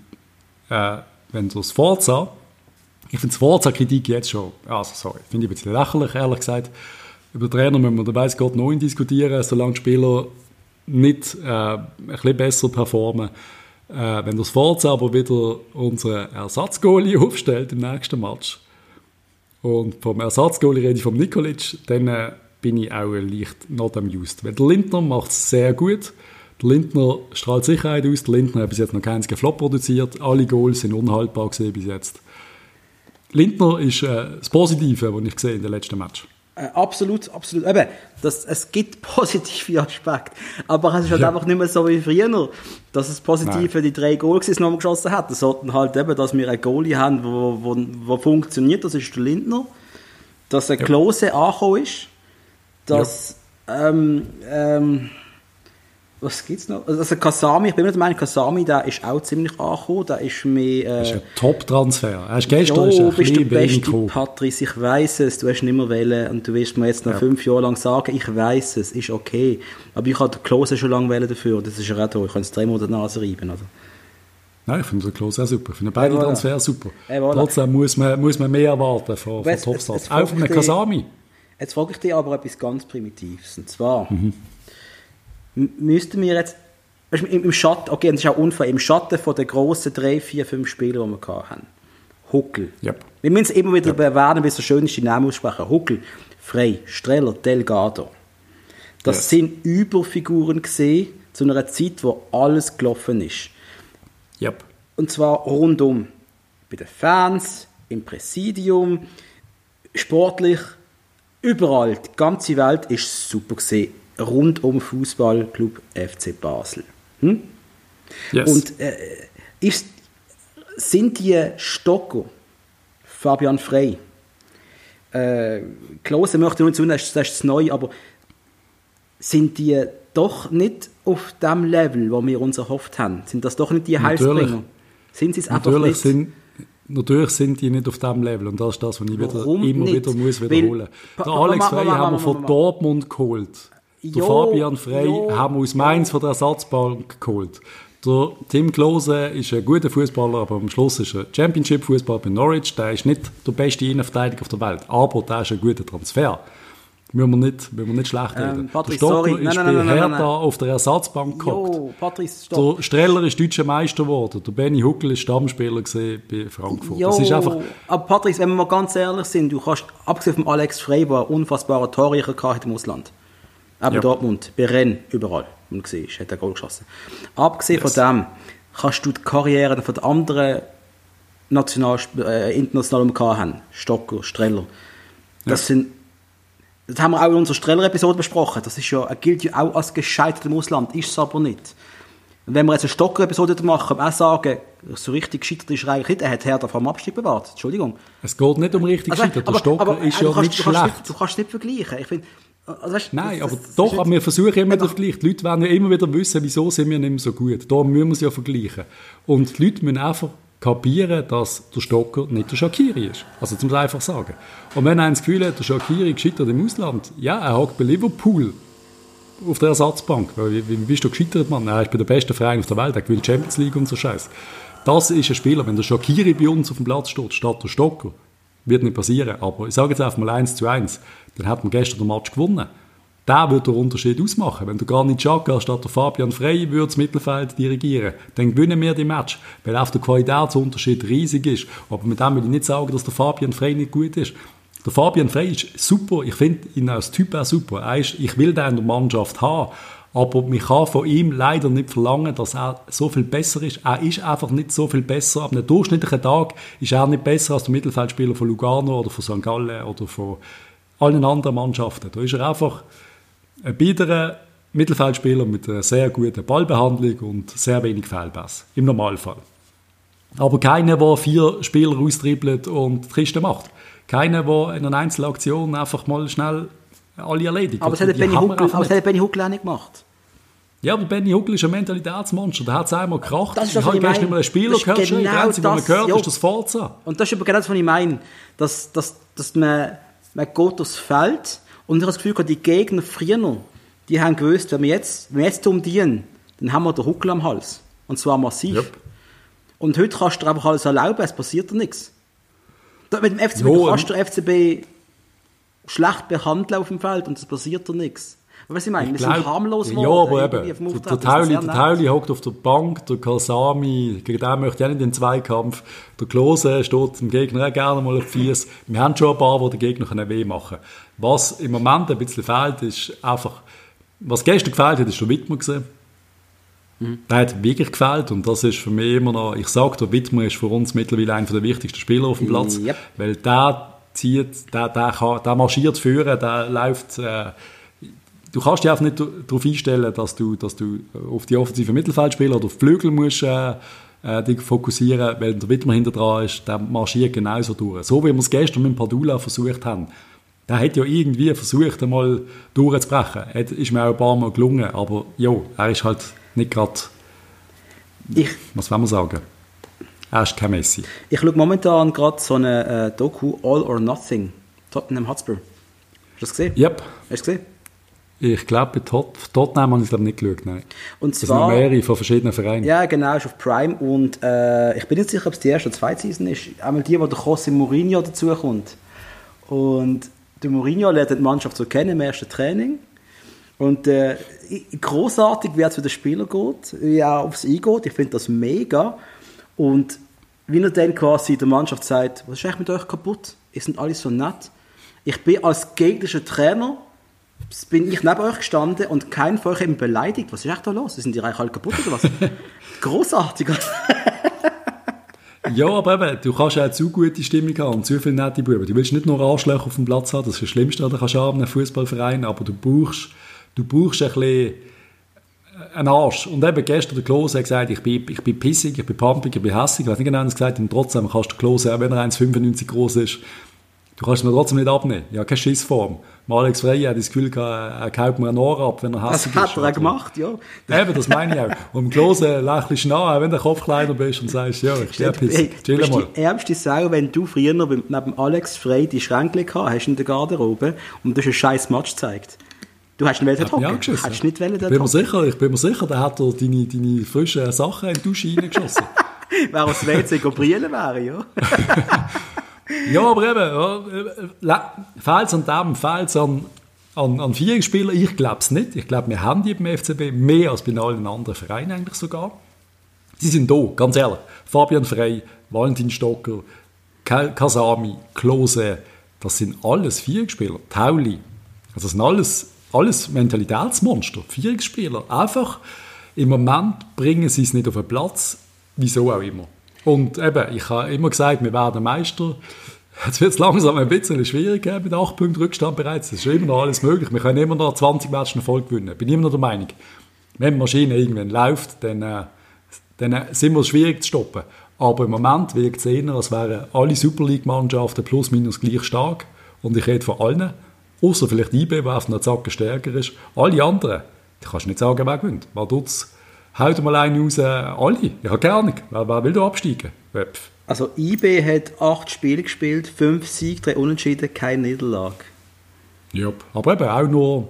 äh, wenn du das Forza, ich finde das Forza-Kritik jetzt schon, also sorry, finde ich ein bisschen lächerlich, ehrlich gesagt, über den Trainer müssen wir, da weiss Gott, noch diskutieren, solange die Spieler nicht äh, ein bisschen besser performen. Äh, wenn das Forza aber wieder unseren Ersatzgoalie [LAUGHS] aufstellt im nächsten Match, und vom Ersatzgoalie rede ich vom Nikolic, dann äh, bin ich auch leicht not amused. Weil der Lindner macht es sehr gut. Der Lindner strahlt Sicherheit aus. Der Lindner hat bis jetzt noch keinen Flop produziert. Alle Goals sind unhaltbar gesehen bis jetzt. Lindner ist äh, das Positive, was ich gesehen in den letzten Match. Äh, absolut, absolut. Eben, das, es gibt [LAUGHS] positive Aspekte. Aber es ist halt ja. einfach nicht mehr so wie früher, dass es positiv für die drei Goals nochmal geschossen hat. Das sollten halt eben, dass wir einen Goalie haben, wo, wo, wo funktioniert. Das ist der Lindner. Dass ein ja. Klose angekommen ist. Dass, ja. ähm, ähm, was gibt's noch? Also Kasami, ich bin mir der Meinung, Kasami, der ist auch ziemlich angekommen. Der ist mir... Äh, das ist ein Top-Transfer. Er ist gestern jo, ist bist du beste Patrice, ich weiß es, du hast nicht mehr wählen und du wirst mir jetzt noch ja. fünf Jahre lang sagen, ich weiß es, ist okay. Aber ich den Klose schon lange wählen dafür, das ist ja auch toll. Ich kann es dreimal der Nase reiben, oder? Nein, ich finde den Klose auch super. Ich finde beide hey, Transfer super. Hey, voilà. Trotzdem muss man, muss man mehr erwarten von, von Topstars. Auch von Kasami. Jetzt frage ich dich aber etwas ganz Primitives. Und zwar... Mhm müssten wir jetzt, im, Schatten, okay, das ist auch unfair, im Schatten von den grossen drei, vier, fünf Spieler, die wir hatten, Huckel. Yep. Wir müssen es immer wieder yep. erwähnen, wie so schön ist die Namen aussprechen. Huckel, Frey, Streller, Delgado. Das yes. sind Überfiguren gesehen zu einer Zeit, wo alles gelaufen ist. Yep. Und zwar rundum. Bei den Fans, im Präsidium, sportlich, überall. Die ganze Welt ist super gesehen rund um Fußballclub FC Basel. Hm? Yes. Und äh, ist, sind die Stocker, Fabian Frey, äh, Klose möchte nur zu, das ist das neu, aber sind die doch nicht auf dem Level, wo wir uns erhofft haben? Sind das doch nicht die Heilsbringer? Sind sie es einfach nicht? Sind, natürlich sind die nicht auf dem Level und das ist das, was ich wieder, immer nicht? wieder muss wiederholen muss. Der Alex Frey haben wir von Dortmund geholt. Der Fabian Frey jo, haben wir aus Mainz jo. von der Ersatzbank geholt. Der Tim Klose ist ein guter Fußballer, aber am Schluss ist er Championship-Fußballer bei Norwich. Der ist nicht der beste Innenverteidiger auf der Welt, aber der ist ein guter Transfer. Müssen wir nicht, müssen wir nicht schlecht ähm, reden. Ähm, Patrice, der Stocker ist nein, nein, bei Hertha auf der Ersatzbank gehockt. Der Streller ist deutscher Meister geworden. Der Benny Huckel ist Stammspieler bei Frankfurt. Jo, das ist einfach... Aber Patrice, wenn wir mal ganz ehrlich sind, du kannst, abgesehen von Alex Frey, der einen unfassbaren Torjäger im Ausland Eben ja. Dortmund, bei Rennes, überall, wo man gesehen hat er Goal geschossen. Abgesehen yes. von dem kannst du die Karriere von den anderen national, äh, internationalen die haben. Stocker, Streller. Das ja. sind das haben wir auch in unserer Streller-Episode besprochen. Das ist ja, gilt ja auch als gescheitert im Ausland, ist es aber nicht. Und wenn wir jetzt eine Stocker-Episode machen, auch sagen, so richtig gescheitert ist er eigentlich nicht, er hat Hertha vom Abstieg bewahrt. Entschuldigung. Es geht nicht um richtig also, gescheitert. Der Stocker aber, ist ja nicht schlecht. Nicht, du kannst nicht vergleichen. Ich finde, also weißt, Nein, das, aber das, doch, aber wir versuchen immer den Vergleich. Die Leute wollen ja immer wieder wissen, wieso sind wir nicht mehr so gut. Da müssen wir es ja vergleichen. Und die Leute müssen einfach kapieren, dass der Stocker nicht der Shakiri ist. Also zum einfach sagen. Und wenn einer das Gefühl hat, der Shakiri gescheitert im Ausland, ja, er hat bei Liverpool auf der Ersatzbank. Wie, wie bist du gescheitert, Mann? Er ist bei der besten Verein auf der Welt, er gewinnt Champions League und so Scheiß. Das ist ein Spieler, wenn der Shakiri bei uns auf dem Platz steht, statt der Stocker, wird nicht passieren. Aber ich sage jetzt einfach mal eins zu eins dann hat man gestern den Match gewonnen. Der würde den Unterschied ausmachen. Wenn der Granit Xhaka statt der Fabian Frey würde das Mittelfeld dirigieren, dann gewinnen wir die Match, weil auch der Qualitätsunterschied riesig ist. Aber mit dem will ich nicht sagen, dass der Fabian Frey nicht gut ist. Der Fabian Frey ist super, ich finde ihn als Typ auch super. Ist, ich will den in der Mannschaft haben, aber man kann von ihm leider nicht verlangen, dass er so viel besser ist. Er ist einfach nicht so viel besser. Ab einem durchschnittlichen Tag ist er nicht besser als der Mittelfeldspieler von Lugano oder von St. Gallen oder von allen anderen Mannschaften. Da ist er einfach ein biederer Mittelfeldspieler mit einer sehr guten Ballbehandlung und sehr wenig Fehlpass. Im Normalfall. Aber keiner, der vier Spieler austribbelt und die Kiste macht. Keiner, der in einer Einzelaktion einfach mal schnell alle erledigt. Aber das hat Benny Huckel, auch nicht gemacht. Ja, aber Benny Huckel ist ein Mentalitätsmonster. Der hat es einmal gekracht. Das ist das, ich habe gestern mal einen Spieler gehört, genau die Grenze, das, man gehört, jo. ist das Forza. Und das ist aber genau das, was ich meine. Dass, dass, dass man man geht durchs Feld und ich habe das Gefühl, die Gegner früher, die haben gewusst, wenn wir jetzt, wenn wir jetzt umdienen, dann haben wir den Huckel am Hals. Und zwar massiv. Yep. Und heute kannst du dir einfach alles erlauben, es passiert dir nichts. Mit dem FCB jo, kannst du FCB schlecht behandeln auf dem Feld und es passiert da nichts. Was ich meine, wir glaub- sind harmlos Ja, aber eben, der, Tauli, der Tauli hockt auf der Bank, der Kasami, gegen den möchte ich auch nicht in den Zweikampf. Der Klose steht dem Gegner auch gerne mal auf Füße. Wir haben schon ein paar, die den Gegner weh machen können. Was im Moment ein bisschen fehlt, ist einfach, was gestern gefehlt hat, ist der Wittmer gesehen. Der hat wirklich gefehlt und das ist für mich immer noch, ich sage, der Wittmer ist für uns mittlerweile einer der wichtigsten Spieler auf dem Platz, Yep. weil der zieht, der, der, kann, der marschiert führen, der läuft, äh, du kannst dich einfach nicht darauf einstellen, dass du, dass du auf die offensiven Mittelfeldspieler oder auf die Flügel musst, äh, äh, dich fokussieren, weil der Wittmer hinter dran ist, der marschiert genauso durch. So wie wir es gestern mit Padula versucht haben. Der hat ja irgendwie versucht, einmal durchzubrechen. Hat- Ist mir auch ein paar Mal gelungen, aber ja, er ist halt nicht gerade, was will man sagen, er ist kein Messi. ich schaue momentan gerade so eine äh, Doku All or Nothing. Tottenham Hotspur. Hast du das gesehen? Yep. Hast du gesehen? Ich glaube, bei Tot Tottenham habe ich es nicht geschaut, nein. Und Das sind zwar- noch mehrere von verschiedenen Vereinen. Ja, genau, ist auf Prime. Und äh, ich bin nicht sicher, ob es die erste oder zweite Season ist. Einmal die, wo der José Mourinho dazukommt. Und der Mourinho lernt die Mannschaft so kennen im ersten Training. Und äh, großartig, wie er zu den Spielern geht, wie er aufs eingeht. Ich finde das mega. Und wie er dann quasi der Mannschaft sagt, was ist eigentlich mit euch kaputt? Ihr seid alle so nett. Ich bin als gegnerischer Trainer bin ich neben euch gestanden und kein von euch hat mich beleidigt. Was ist echt da los? Sind die Reiche alle kaputt oder was? [LAUGHS] Großartig. Ja, aber eben, du kannst auch zu gute Stimmung haben und zu viele nette Buben. Du willst nicht nur Arschlöcher auf dem Platz haben, das ist das Schlimmste, du kannst haben in einem Fußballverein, aber du brauchst, du brauchst ein bisschen einen Arsch. Und eben gestern der Klose hat gesagt, ich bin, ich bin pissig, ich bin pumpig, ich bin hässig. Ich weiß nicht genau, was gesagt hat. Und trotzdem kannst du Klose, auch wenn er 1,95 groß ist, du kannst mir trotzdem nicht abnehmen. Ja, keine Schissform. Alex Frey hat das Gefühl, gehabt, er kaut mir ein Ohr ab, wenn er Das hässig hat ist. er auch gemacht, ja. Eben, das meine ich auch. Und im Klose lächelst du nach, auch wenn du Kopf kleiner bist und sagst, ja, ich stehe Hey, pissig. du Chill bist mal. die ärmste Sau, wenn du früher neben Alex Frey die Schränke gehabt hast in der Garderobe und du hast einen scheiß Match gezeigt. Du hast ihn wollen dort Hat hocken. angeschissen. Hast nicht wollen Ich dort bin mir sicher, ich bin mir sicher, der hat er deine, deine frischen Sachen in die Dusche reingeschossen. [LAUGHS] Wer aus WC Gabriele wäre, ja. [LAUGHS] ja, aber eben, ja, fehlt es an dem, es an, an, an vier? Ich glaube es nicht. Ich glaube, wir haben die beim FCB mehr als bei allen anderen Vereinen eigentlich sogar. Sie sind da, ganz ehrlich. Fabian Frey, Valentin Stocker, Ka- Kasami, Klose, das sind alles Vierspieler. Tauli, also das sind alles, alles Mentalitätsmonster. Vierspieler. Einfach, im Moment bringen sie es nicht auf den Platz, wieso auch immer. Und eben, ich habe immer gesagt, wir werden Meister. Jetzt wird es langsam ein bisschen schwierig mit 8 Punkten Rückstand bereits. Das ist immer noch alles möglich. Wir können immer noch 20 Matches in Folge gewinnen. Bin immer noch der Meinung. Wenn die Maschine irgendwann läuft, dann, äh, dann äh, sind wir es schwierig zu stoppen. Aber im Moment wirkt es eher, als wären alle Super League-Mannschaften plus minus gleich stark. Und ich rede von allen. Außer vielleicht IB, der auf einer Zacke stärker ist. Alle anderen, du kannst nicht sagen, wer gewinnt. Dort haut mal einen raus, äh, alle. Ich habe keine Ahnung. Wer, wer will da absteigen? Pff. Also IB hat acht Spiele gespielt, fünf Siege, drei Unentschieden, keine Niederlage. Ja, aber eben auch nur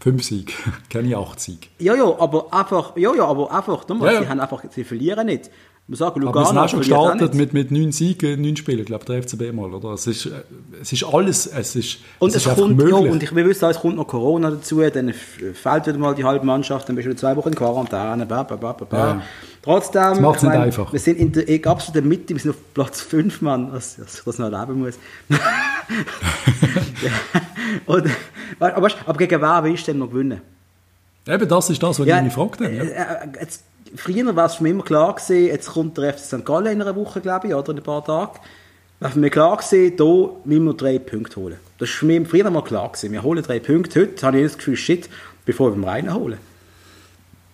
fünf Siege, [LAUGHS] keine acht Siege. Ja, ja, aber einfach, ja, ja, aber einfach, nochmal, Ja, ja. sie haben einfach, sie verlieren nicht. Wir sagen, Aber wir sind Lugano auch schon auch gestartet mit, mit neun Siegen, neun Spielen, ich glaube der FCB mal, oder? Es ist, es ist alles, es ist, Und es es ist kommt, ja, möglich. und ich, wir wissen auch, es kommt noch Corona dazu, dann f- fehlt wieder mal die halbe Mannschaft, dann bist du wieder zwei Wochen in Quarantäne, bla, bla, bla, bla. Ja. Trotzdem, ich nicht einfach. wir sind in der in absoluten Mitte, wir sind auf Platz 5, Mann, dass, ich das noch erleben muss. [LAUGHS] ja. und, aber, aber gegen wer willst du denn noch gewinnen? Eben, das ist das, was ich mich gefragt habe. Ja. äh, äh, jetzt, früher war es mich immer klar gewesen, jetzt kommt der FC St. Gallen in einer Woche, glaube ich, oder in ein paar Tagen. War mich klar gewesen, da müssen wir drei Punkte holen. Das für mich früher mal klar gewesen. Wir holen drei Punkte. Heute habe ich das Gefühl, shit, bevor wir rein holen.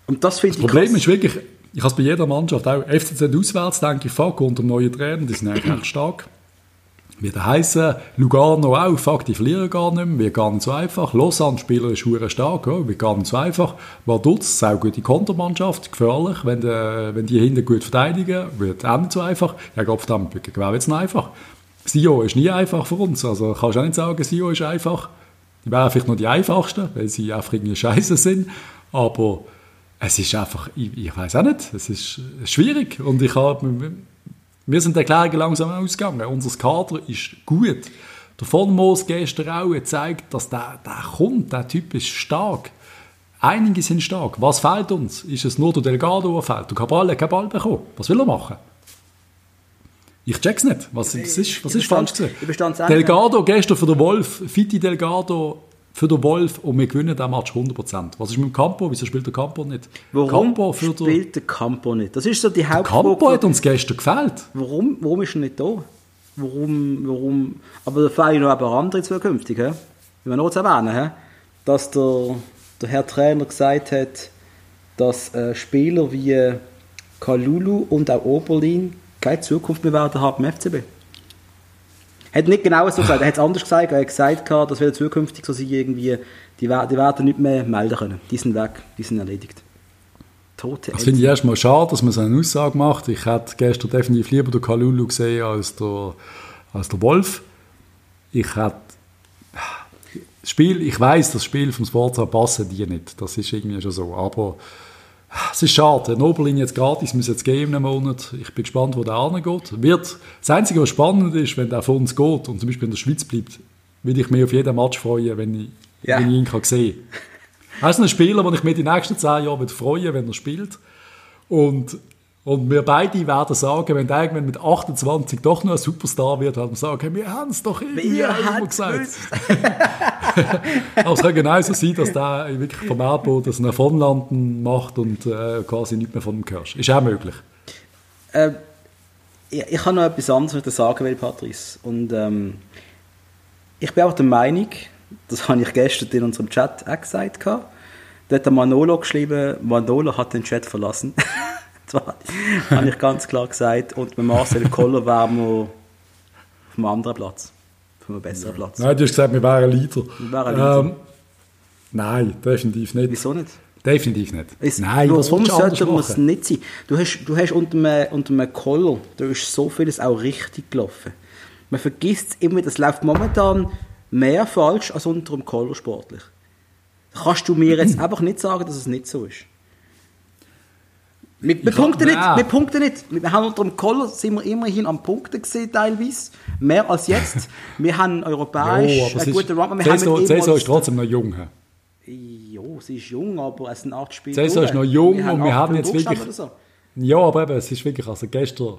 Und das finde Das ich Problem krass. ist wirklich, ich habe es bei jeder Mannschaft, auch FCZ auswärts, denke ich, fuck, unter dem neuen Trainer, die sind eigentlich echt stark. Wird heißen, Lugano auch, fuck, die verlieren gar nicht mehr, gar nicht so einfach. Lausanne, Spieler ist hure stark, ja, wird gar nicht so einfach. Vaduz, auch gute Kontermannschaft, gefährlich, wenn, die, wenn die hinten gut verteidigen, wird auch nicht so einfach. Ja, Gott verdammt, wer wird's noch einfach? Sio ist nie einfach für uns, also kannst du auch nicht sagen, Sio ist einfach. Die wären vielleicht noch die einfachsten, weil sie einfach irgendwie scheiße sind, aber es ist einfach, ich, ich weiß auch nicht, es ist schwierig und ich habe, wir sind der Erklärung langsam ausgegangen. Unser Kader ist gut. Der Vonmoos gestern auch gezeigt, dass der, der kommt, der Typ ist stark. Einige sind stark. Was fehlt uns? Ist es nur der Delgado, der fehlt? Der Cabral hat keinen Ball bekommen. Was will er machen? Ich check's nicht. Was, was ist, was ist falsch gewesen? Delgado gestern für den Wolf, Fitti Delgado für den Wolf und wir gewinnen den Match 100%. Was ist mit dem Campo? Wieso spielt der Campo nicht? Warum Campo spielt der Campo nicht? Das ist so die Hauptfrage. Campo hat uns gestern gefällt. Warum, warum ist er nicht da? Warum, warum? Aber da fehlen noch ein paar andere zukünftig. He? Ich will noch zu erwähnen, he? dass der, der Herr Trainer gesagt hat, dass äh, Spieler wie Kalulu und auch Oberlin keine Zukunft mehr werden haben im FCB. Er hat nicht genau so gesagt, er hat es anders gesagt. Er hat gesagt, dass wir zukünftig so sein, irgendwie, die, die werden nicht mehr melden können. Die sind weg, die sind erledigt. Tote Das finde ich erstmal schade, dass man so eine Aussage macht. Ich hätte gestern definitiv lieber den Kalulu gesehen als der, als der Wolf. Ich hätte Spiel, ich weiß, das Spiel vom Sportler passen die nicht. Das ist irgendwie schon so. Aber es ist schade. Der Oberlin jetzt gratis, muss jetzt gehen in einem Monat. Ich bin gespannt, wo der angeht. Wird, das Einzige, was spannend ist, wenn der von uns geht und zum Beispiel in der Schweiz bleibt, würde ich mich auf jeden Match freuen, wenn ich, ja. wenn ich ihn kann sehen kann. Er ist ein Spieler, den ich mir die nächsten zehn Jahre freuen wenn er spielt. Und und wir beide werden sagen, wenn der irgendwann mit 28 doch noch ein Superstar wird, werden wir sagen, wir haben es doch irgendwie immer gesagt. [LAUGHS] Aber es kann genauso sein, dass der wirklich vom Erdboden ein Davonlanden macht und äh, quasi nicht mehr von ihm hörst. Ist auch möglich. Äh, ich, ich habe noch etwas anderes zu sagen will, Patrice. Und ähm, ich bin auch der Meinung, das habe ich gestern in unserem Chat auch gesagt, da hat der Manolo geschrieben, Manolo hat den Chat verlassen. [LAUGHS] Habe ich ganz klar gesagt, und mit Marcel Koller wären wir auf einem anderen Platz. Auf einem besseren Platz. Nein, du hast gesagt, wir wären Leader. Wir wären Leader. Ähm, nein, definitiv nicht. Wieso nicht? Definitiv nicht. Es, nein, warum sollte man es nicht sein? Du hast, du hast unter einem, unter einem Koller, da ist so vieles auch richtig gelaufen. Man vergisst immer, das läuft momentan mehr falsch als unter einem Koller sportlich. Kannst du mir jetzt [CLEARS THROAT] einfach nicht sagen, dass es nicht so ist? Wir, wir punkten nicht, wir punkten nicht. Wir haben unter dem Koller sind wir immerhin am Punkten gesehen, teilweise. Mehr als jetzt. [LAUGHS] Wir haben europäisch jo, einen guten Run. Saison, ist trotzdem noch jung. Ja, sie ist jung, aber es sind acht Spiele. Saison ist noch jung wir und wir haben jetzt wirklich... So. Ja, aber eben, es ist wirklich, also gestern,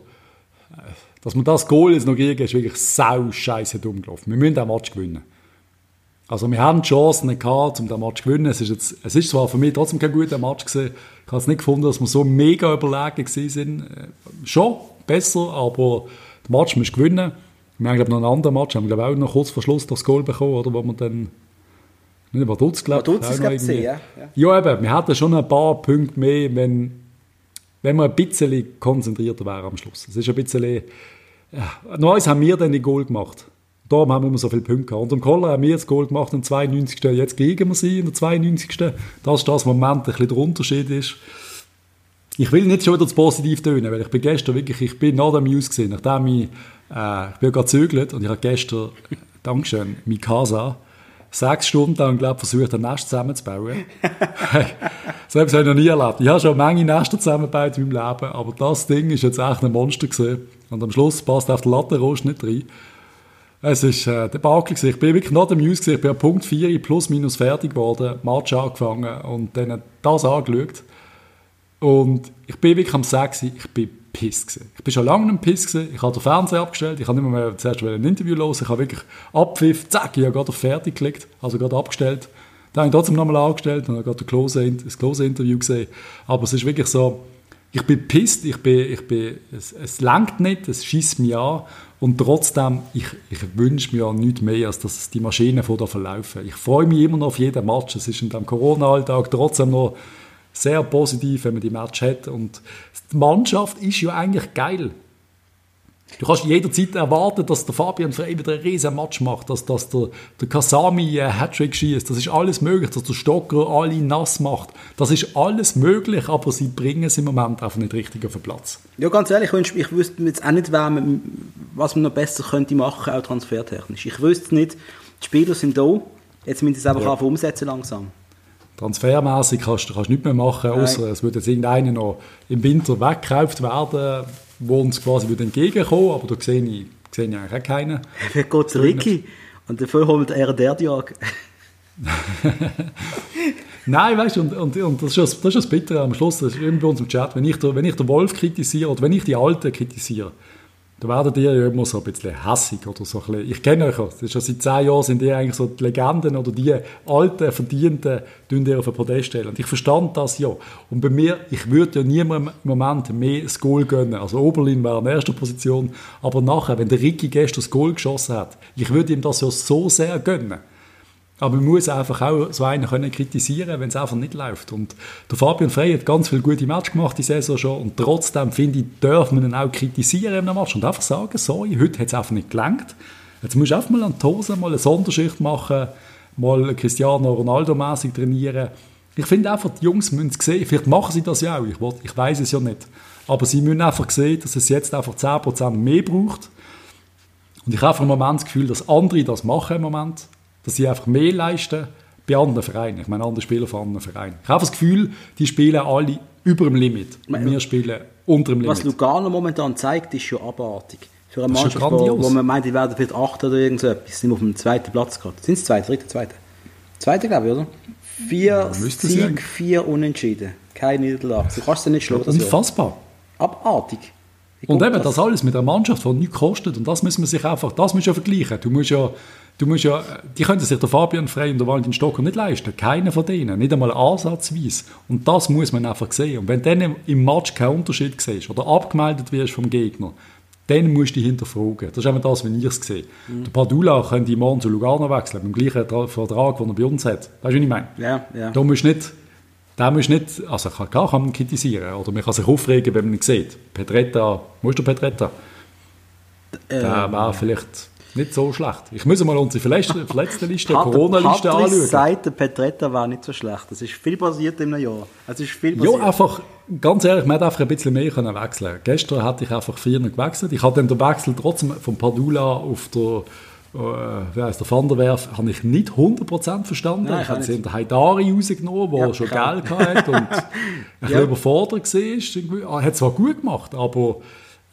äh, dass wir das Goal jetzt noch kriegen, ist wirklich sau scheiße dumm gelaufen. Wir müssen den Match gewinnen. Also wir haben Chancen gehabt, um den Match zu gewinnen. Es ist, jetzt, es ist zwar für mich trotzdem kein guter Match gewesen. Ich habe es nicht gefunden, dass wir so mega überlegen gewesen sind. Äh, schon besser, aber den Match müssen gewinnen. Wir haben glaube noch einen anderen Match, haben glaube auch noch kurz vor Schluss das Goal bekommen, oder, wo wir dann nicht über Dutz glaube ich. Dutz gesehen, ja. ja. eben, wir hatten schon ein paar Punkte mehr, wenn, wenn wir ein bisschen konzentrierter wären am Schluss. Es ist ein bisschen... Ja, Neues haben wir dann die Goal gemacht. Darum haben wir immer so viele Punkte gehabt. Und im Koller haben wir das Goal gemacht im 92. Jetzt gegen wir sie in der 92. Das ist das Moment, ein bisschen der Unterschied ist. Ich will nicht schon wieder das Positiv tönen, weil ich bin gestern wirklich, ich bin nach dem News gesehen, nachdem ich, äh, ich bin gerade gezögert und ich habe gestern, [LAUGHS] Dankeschön, Mikasa, sechs Stunden lang, glaube versucht, ein Nest zusammenzubauen. [LAUGHS] das habe ich noch nie erlebt. Ich habe schon eine Menge Nester zusammengebaut in meinem Leben, aber das Ding ist jetzt echt ein Monster gesehen. Und am Schluss passt auf den Lattenrost nicht rein. Es ist äh, der Bakel. Ich bin wirklich nach dem News. Ich bin an Punkt 4 plus minus fertig geworden, Match angefangen und dann das angeschaut. Und ich bin wirklich am 6. Ich bin piss gewesen. Ich bin schon lange nicht piss gewesen. Ich habe den Fernseher abgestellt. Ich habe nicht mehr zuerst ein Interview los. Ich habe wirklich abpfiff, zack, ich habe gerade auf fertig gelegt, also gerade abgestellt. Dann habe ich trotzdem nochmal angestellt und habe gerade das Close-Interview gesehen. Aber es ist wirklich so, ich bin pisst, ich bin, ich bin, es, es langt nicht, es schießt mich an und trotzdem, ich, ich wünsche mir nichts mehr, als dass die Maschinen von da verlaufen. Ich freue mich immer noch auf jeden Match, es ist in diesem Corona-Alltag trotzdem noch sehr positiv, wenn man die Match hat und die Mannschaft ist ja eigentlich geil. Du kannst jederzeit erwarten, dass der Fabian Frey wieder einen riesen Match macht, dass, dass der, der Kasami einen Hattrick schießt. Das ist alles möglich, dass der Stocker alle nass macht. Das ist alles möglich, aber sie bringen es im Moment einfach nicht richtig auf den Platz. Ja, ganz ehrlich, ich wüsste jetzt auch nicht, was man noch besser könnte machen, auch transfertechnisch. Ich wüsste nicht, die Spieler sind da, jetzt müssen sie es einfach ja. umsetzen langsam. Transfermäßig kannst du kannst nichts mehr machen, außer es würde jetzt irgendeiner noch im Winter weggekauft werden wo uns quasi entgegenkommen aber da sehe ich, sehe ich eigentlich auch keinen. Wie geht Ricky? Und dafür holt er der Diag. [LAUGHS] Nein, weißt du, und, und, und das, ist das, das ist das Bittere am Schluss, das ist immer bei uns im Chat, wenn ich, der, wenn ich den Wolf kritisiere oder wenn ich die Alten kritisiere, da werden die ja immer so ein bisschen hässig oder so ein bisschen. Ich kenne euch, das schon seit zehn Jahren sind die eigentlich so die Legenden oder die alten, verdienten, die ihr auf den Podest stellen. Und ich verstand das ja. Und bei mir, ich würde ja niemandem im Moment mehr das Goal gönnen. Also Oberlin wäre in erster Position, aber nachher, wenn der Ricky gestern das Goal geschossen hat, ich würde ihm das ja so sehr gönnen. Aber man muss einfach auch so einen können kritisieren, wenn es einfach nicht läuft. Und der Fabian Frey hat ganz viele gute Matches gemacht die Saison schon und trotzdem finde ich, darf man ihn auch kritisieren einem Match und einfach sagen, sorry, heute hat es einfach nicht gelangt. Jetzt musst du einfach mal an die Hose mal eine Sonderschicht machen, mal Cristiano Ronaldo-mäßig trainieren. Ich finde einfach, die Jungs müssen es sehen, vielleicht machen sie das ja auch, ich, ich weiß es ja nicht. Aber sie müssen einfach sehen, dass es jetzt einfach 10% mehr braucht. Und ich habe einfach im Moment das Gefühl, dass andere das machen im Moment dass sie einfach mehr leisten bei anderen Vereinen. Ich meine, andere Spieler von anderen Vereinen. Ich habe das Gefühl, die spielen alle über dem Limit. Und wir spielen unter dem Limit. Was Lugano momentan zeigt, ist schon abartig. Für eine Mannschaft, wo, wo, man meint, die werden vielleicht acht oder irgend so etwas, sind auf dem zweiten Platz gerade. Sind es zweite, dritte, zweite? Zweite, glaube ich, oder? Vier ja, Sieg, vier Unentschieden. Keine Niederlage. Du kannst sie nicht schlagen. Unfassbar. Abartig. Und eben das? das alles mit einer Mannschaft, die nichts kostet. Und das müssen wir sich einfach, das du ja vergleichen. Du musst ja Du musst ja, die können sich der Fabian Frey und der Valentin Stocker nicht leisten. Keiner von denen. Nicht einmal ansatzweise. Und das muss man einfach sehen. Und wenn dann im Match kein Unterschied siehst oder abgemeldet wirst vom Gegner, dann musst du dich hinterfragen. Das ist eben das, wenn ich es sehe. Mhm. Der Padula könnte morgen zu Lugano wechseln, mit dem gleichen Vertrag, den er bei uns hat. Weißt du, was ich meine? Ja, ja. Da musst du nicht, da musst nicht, also klar kann man kritisieren, oder man kann sich aufregen, wenn man ihn sieht. Petretta, musst du Petretta? Ähm, der war vielleicht nicht so schlecht. Ich muss mal unsere verletzten Liste, Corona-Liste anschauen. sagt, der Petretta war nicht so schlecht. Es ist viel passiert in einem Jahr. Es ist viel passiert. Ja, einfach, ganz ehrlich, man hätte einfach ein bisschen mehr können wechseln Gestern hatte ich einfach vier gewechselt. Ich habe dann den Wechsel trotzdem von Padula auf der äh, wie heißt der Van der Werf, habe ich nicht 100% verstanden. Nein, ich habe sie in der Haidari rausgenommen, der ja, schon Geld hatte und [LAUGHS] ein ja. bisschen überfordert war. Er hat zwar gut gemacht, aber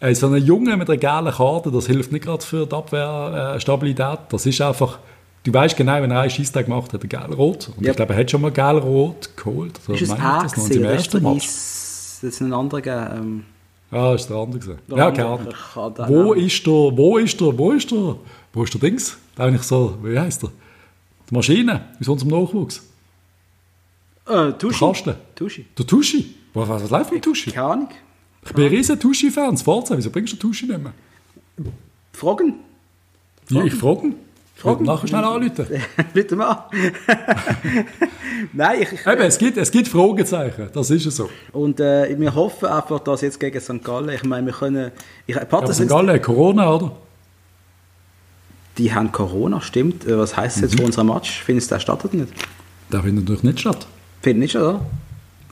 äh, so ein Junge mit einer gelben Karte, das hilft nicht gerade für die Abwehrstabilität. Das ist einfach, du weißt genau, wenn er einen Schießtag gemacht hat, er gelb-rot. Und yep. ich glaube, er hat schon mal gelb-rot geholt. Also, ist es A das noch im ersten Match? Das ist ein anderer ähm Ja, ist der andere gesehen. Ja, keine Ahnung. Wo ist der, wo ist der, wo ist der, wo ist der Dings? Da ich so, wie heißt der? Die Maschine, aus unserem Nachwuchs. Äh, Tuschi. Der Kasten. Tuschi. Der Tuschi? Was, was, was läuft mit Tuschi? Keine Ahnung. Ich bin ein riesen Tuschi-Fan. Forza, wieso bringst du Tuschi nicht mehr? Fragen? Ja, ich frage. Fragen? Nachher schnell anrufen. [LAUGHS] Bitte mal. [LAUGHS] Nein, ich, ich, Eben, es gibt, es gibt Fragezeichen, das ist es so. Und äh, wir hoffen einfach, dass jetzt gegen St. Gallen, ich meine, wir können... Ich, ja, St. Gallen, Corona, oder? Die haben Corona, stimmt. Äh, was heisst das jetzt mhm. für unseren Match? Findest du, der statt oder nicht? Der findet natürlich nicht statt. Findet nicht statt, oder?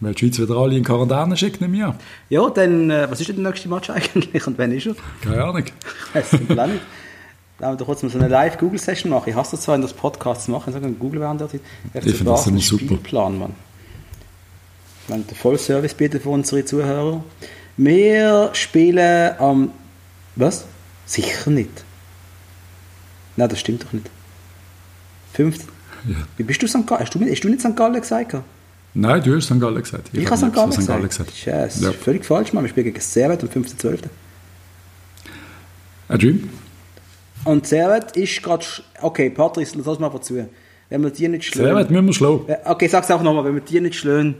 Weil die Schweiz wieder alle in Quarantäne schickt, nicht mehr. Ja, dann, äh, was ist denn der nächste Match [LAUGHS] eigentlich und wann ist er? Keine Ahnung. Ich [LAUGHS] weiß es nicht. Da haben wir doch kurz mal so eine Live-Google-Session machen. Ich hasse das zwar in das Podcast zu machen, sagen Google während der Zeit. Ich finde das immer super. Spielplan, Mann. Ich meine, der Vollservice bitte für unsere Zuhörer. Wir spielen am... Was? Sicher nicht. Nein, das stimmt doch nicht. Fünft. Ja. Wie bist du St. Gallen? Hast du, hast du nicht St. Gallen gesagt? Nein, du hast St. Gallen gesagt. Ich, ich habe St. Gallen gesagt. Gallen gesagt. Scheiße, ja. völlig falsch, Mann. Wir spielen gegen Servet am 15.12. Ein Dream. Und Servet ist gerade... Okay, Patrice, lass mal zu. Wenn wir die nicht schlagen... Servet müssen wir schlagen. Äh, okay, sag's auch nochmal. Wenn wir die nicht schlagen,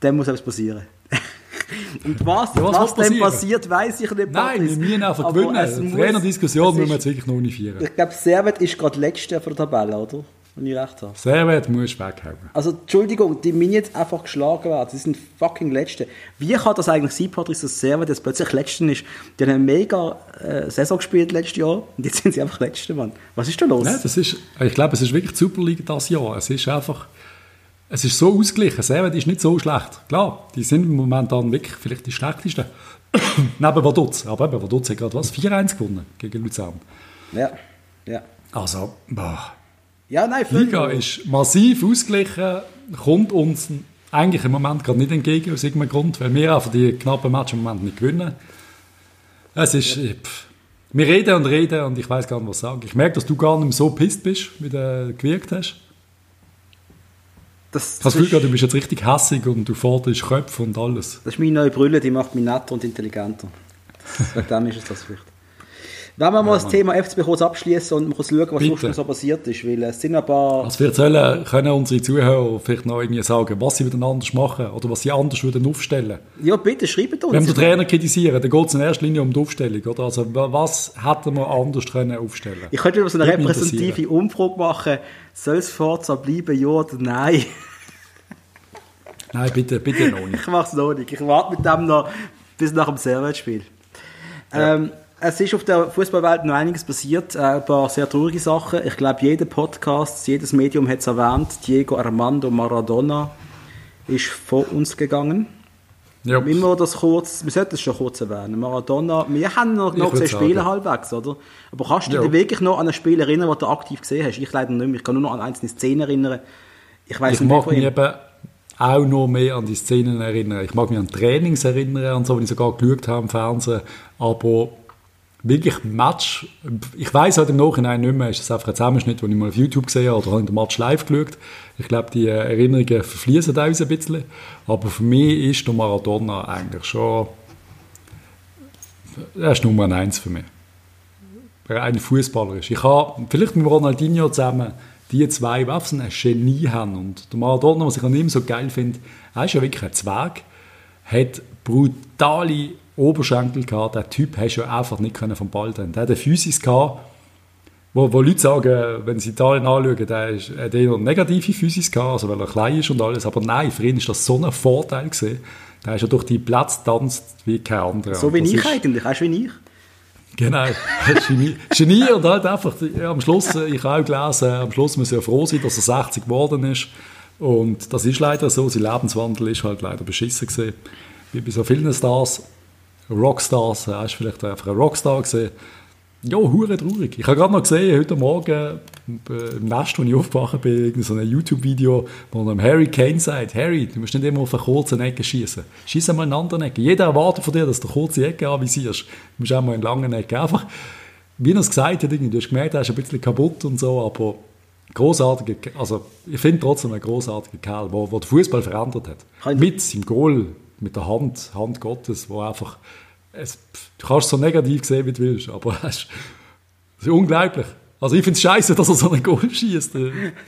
dann muss etwas passieren. [LAUGHS] Und was, ja, was, was denn passiert, weiß ich nicht. Nein, wir müssen einfach gewinnen. Trainerdiskussion müssen wir jetzt wirklich noch nicht führen. Ich glaube, Servet ist gerade letzte von der Tabelle, oder? Wenn ich recht habe. Servet musst du weghauen. Also, Entschuldigung, die müssen jetzt einfach geschlagen werden. Sie sind fucking Letzte. Wie kann das eigentlich sein, Patrick, dass Servet jetzt plötzlich Letzte ist? Die haben eine mega äh, Saison gespielt letztes Jahr und jetzt sind sie einfach Letzte, Mann. Was ist da los? Nein, das ist, ich glaube, es ist wirklich die Superliga das Jahr. Es ist einfach... Es ist so ausgeglichen. Servet ist nicht so schlecht. Klar, die sind im Moment dann wirklich vielleicht die schlechtesten. [COUGHS] Neben Vaduz. Aber eben, Vaduz hat gerade was? 4-1 gewonnen gegen Luzern. Ja, ja. Also, boah. Ja, nein, Die Liga ist massiv ausgeglichen, kommt uns eigentlich im Moment gerade nicht entgegen, aus irgendeinem Grund, weil wir einfach die knappen Matches im Moment nicht gewinnen. Es ist, pff, Wir reden und reden und ich weiß gar nicht, was sagen. Ich merke, dass du gar nicht mehr so pisst bist, wie du gewirkt hast. Das, das Gefühl, du bist jetzt richtig hässig und du forderst Köpfe und alles. Das ist meine neue Brille, die macht mich netter und intelligenter. [LAUGHS] Wegen dem ist es das vielleicht. Wenn wir mal das Thema FCB kurz abschließen und kurz schauen, was Bitte. sonst noch so passiert ist, weil es sind ein paar... Also vielleicht sollen, können unsere Zuhörer vielleicht noch irgendwie sagen, was sie wieder anders machen oder was sie anders würden aufstellen. Ja, bitte, schreibt uns. Wenn wir den Trainer kritisieren, dann geht es in erster Linie um die Aufstellung. Oder? Also wa- was hätten wir anders können aufstellen Ich könnte wieder so eine repräsentative. Umfrage machen. Soll es Forza bleiben, ja oder nein? Nein, bitte, bitte noch nicht. Ich mache es noch nicht. Ich warte mit dem noch bis nach dem Servetspiel. Ähm, es ist auf der Fußballwelt noch einiges passiert, äh, ein paar sehr traurige Sachen. Ich glaube, jeder Podcast, jedes Medium hat es erwähnt. Diego Armando Maradona ist von uns gegangen. Ja. Wenn wir das kurz, wir sollten es schon kurz erwähnen. Maradona, wir haben noch, noch gesehen Spiele halbwegs, oder? Aber kannst du Ja. dich wirklich noch an ein Spiel erinnern, das du aktiv gesehen hast? Ich leider nicht mehr. Ich kann nur noch an einzelne Szenen erinnern. Ich weiß Ich nicht mehr mag mich eben auch noch mehr an die Szenen erinnern. Ich mag mich an Trainings erinnern und so, wenn ich sogar geschaut habe im Fernsehen. Aber wirklich Match, ich weiß halt im Nachhinein nicht mehr, ist das einfach ein Zusammenschnitt, den ich mal auf YouTube gesehen habe oder habe den Match live geschaut. Ich glaube, die äh, Erinnerungen verfließen uns ein bisschen. Aber für mich ist der Maradona eigentlich schon, er ist Nummer eins für mich. Ein Fußballer ist. Ich habe vielleicht mit Ronaldinho zusammen die zwei, so ein Genie haben. Und der Maradona, was ich an ihm so geil finde, er ist ja wirklich ein Zwerg, hat brutale Oberschenkel gehabt. Der Typ hast du ja einfach nicht können vom Ball trennen. Der hat eine Physis gehabt, wo, wo Leute sagen, wenn sie Italien anschauen, der ist, hat eher negative Physis gehabt, also weil er klein ist und alles. Aber nein, für ihn ist das so ein Vorteil gewesen. Der ist ja durch die Plätze getanzt wie kein anderer. So wie ich ist- eigentlich, weißt du, wie ich? Genau, [LAUGHS] Genie, Genie und halt einfach, ja, am Schluss, ich habe auch gelesen, am Schluss muss er froh sein, dass er 60 geworden ist. Und das ist leider so, sein Lebenswandel ist halt leider beschissen gewesen. Wie bei so vielen Stars, Rockstars, er ist vielleicht einfach ein Rockstar gesehen. Ja, hure traurig. Ich habe gerade noch gesehen, heute Morgen äh, im Nest, als ich aufgewacht bin, so ein YouTube-Video, wo einem Harry Kane sagt, Harry, du musst nicht immer auf eine kurze Ecke schießen. Schieß einmal in eine andere Ecke. Jeder erwartet von dir, dass du eine kurze Ecke anvisierst. Du musst auch mal in eine lange Ecke. Einfach, wie er es gesagt hat, irgendwie, du hast gemerkt, er ist ein bisschen kaputt und so, aber großartiger, also ich finde trotzdem ein großartiger Kerl, der, der den Fußball verändert hat. Mit seinem Goal, mit der Hand, Hand Gottes, wo einfach, es, du kannst es so negativ sehen, wie du willst, aber [LAUGHS] es ist, unglaublich. Also ich finde es scheiße, dass er so einen Goal schießt.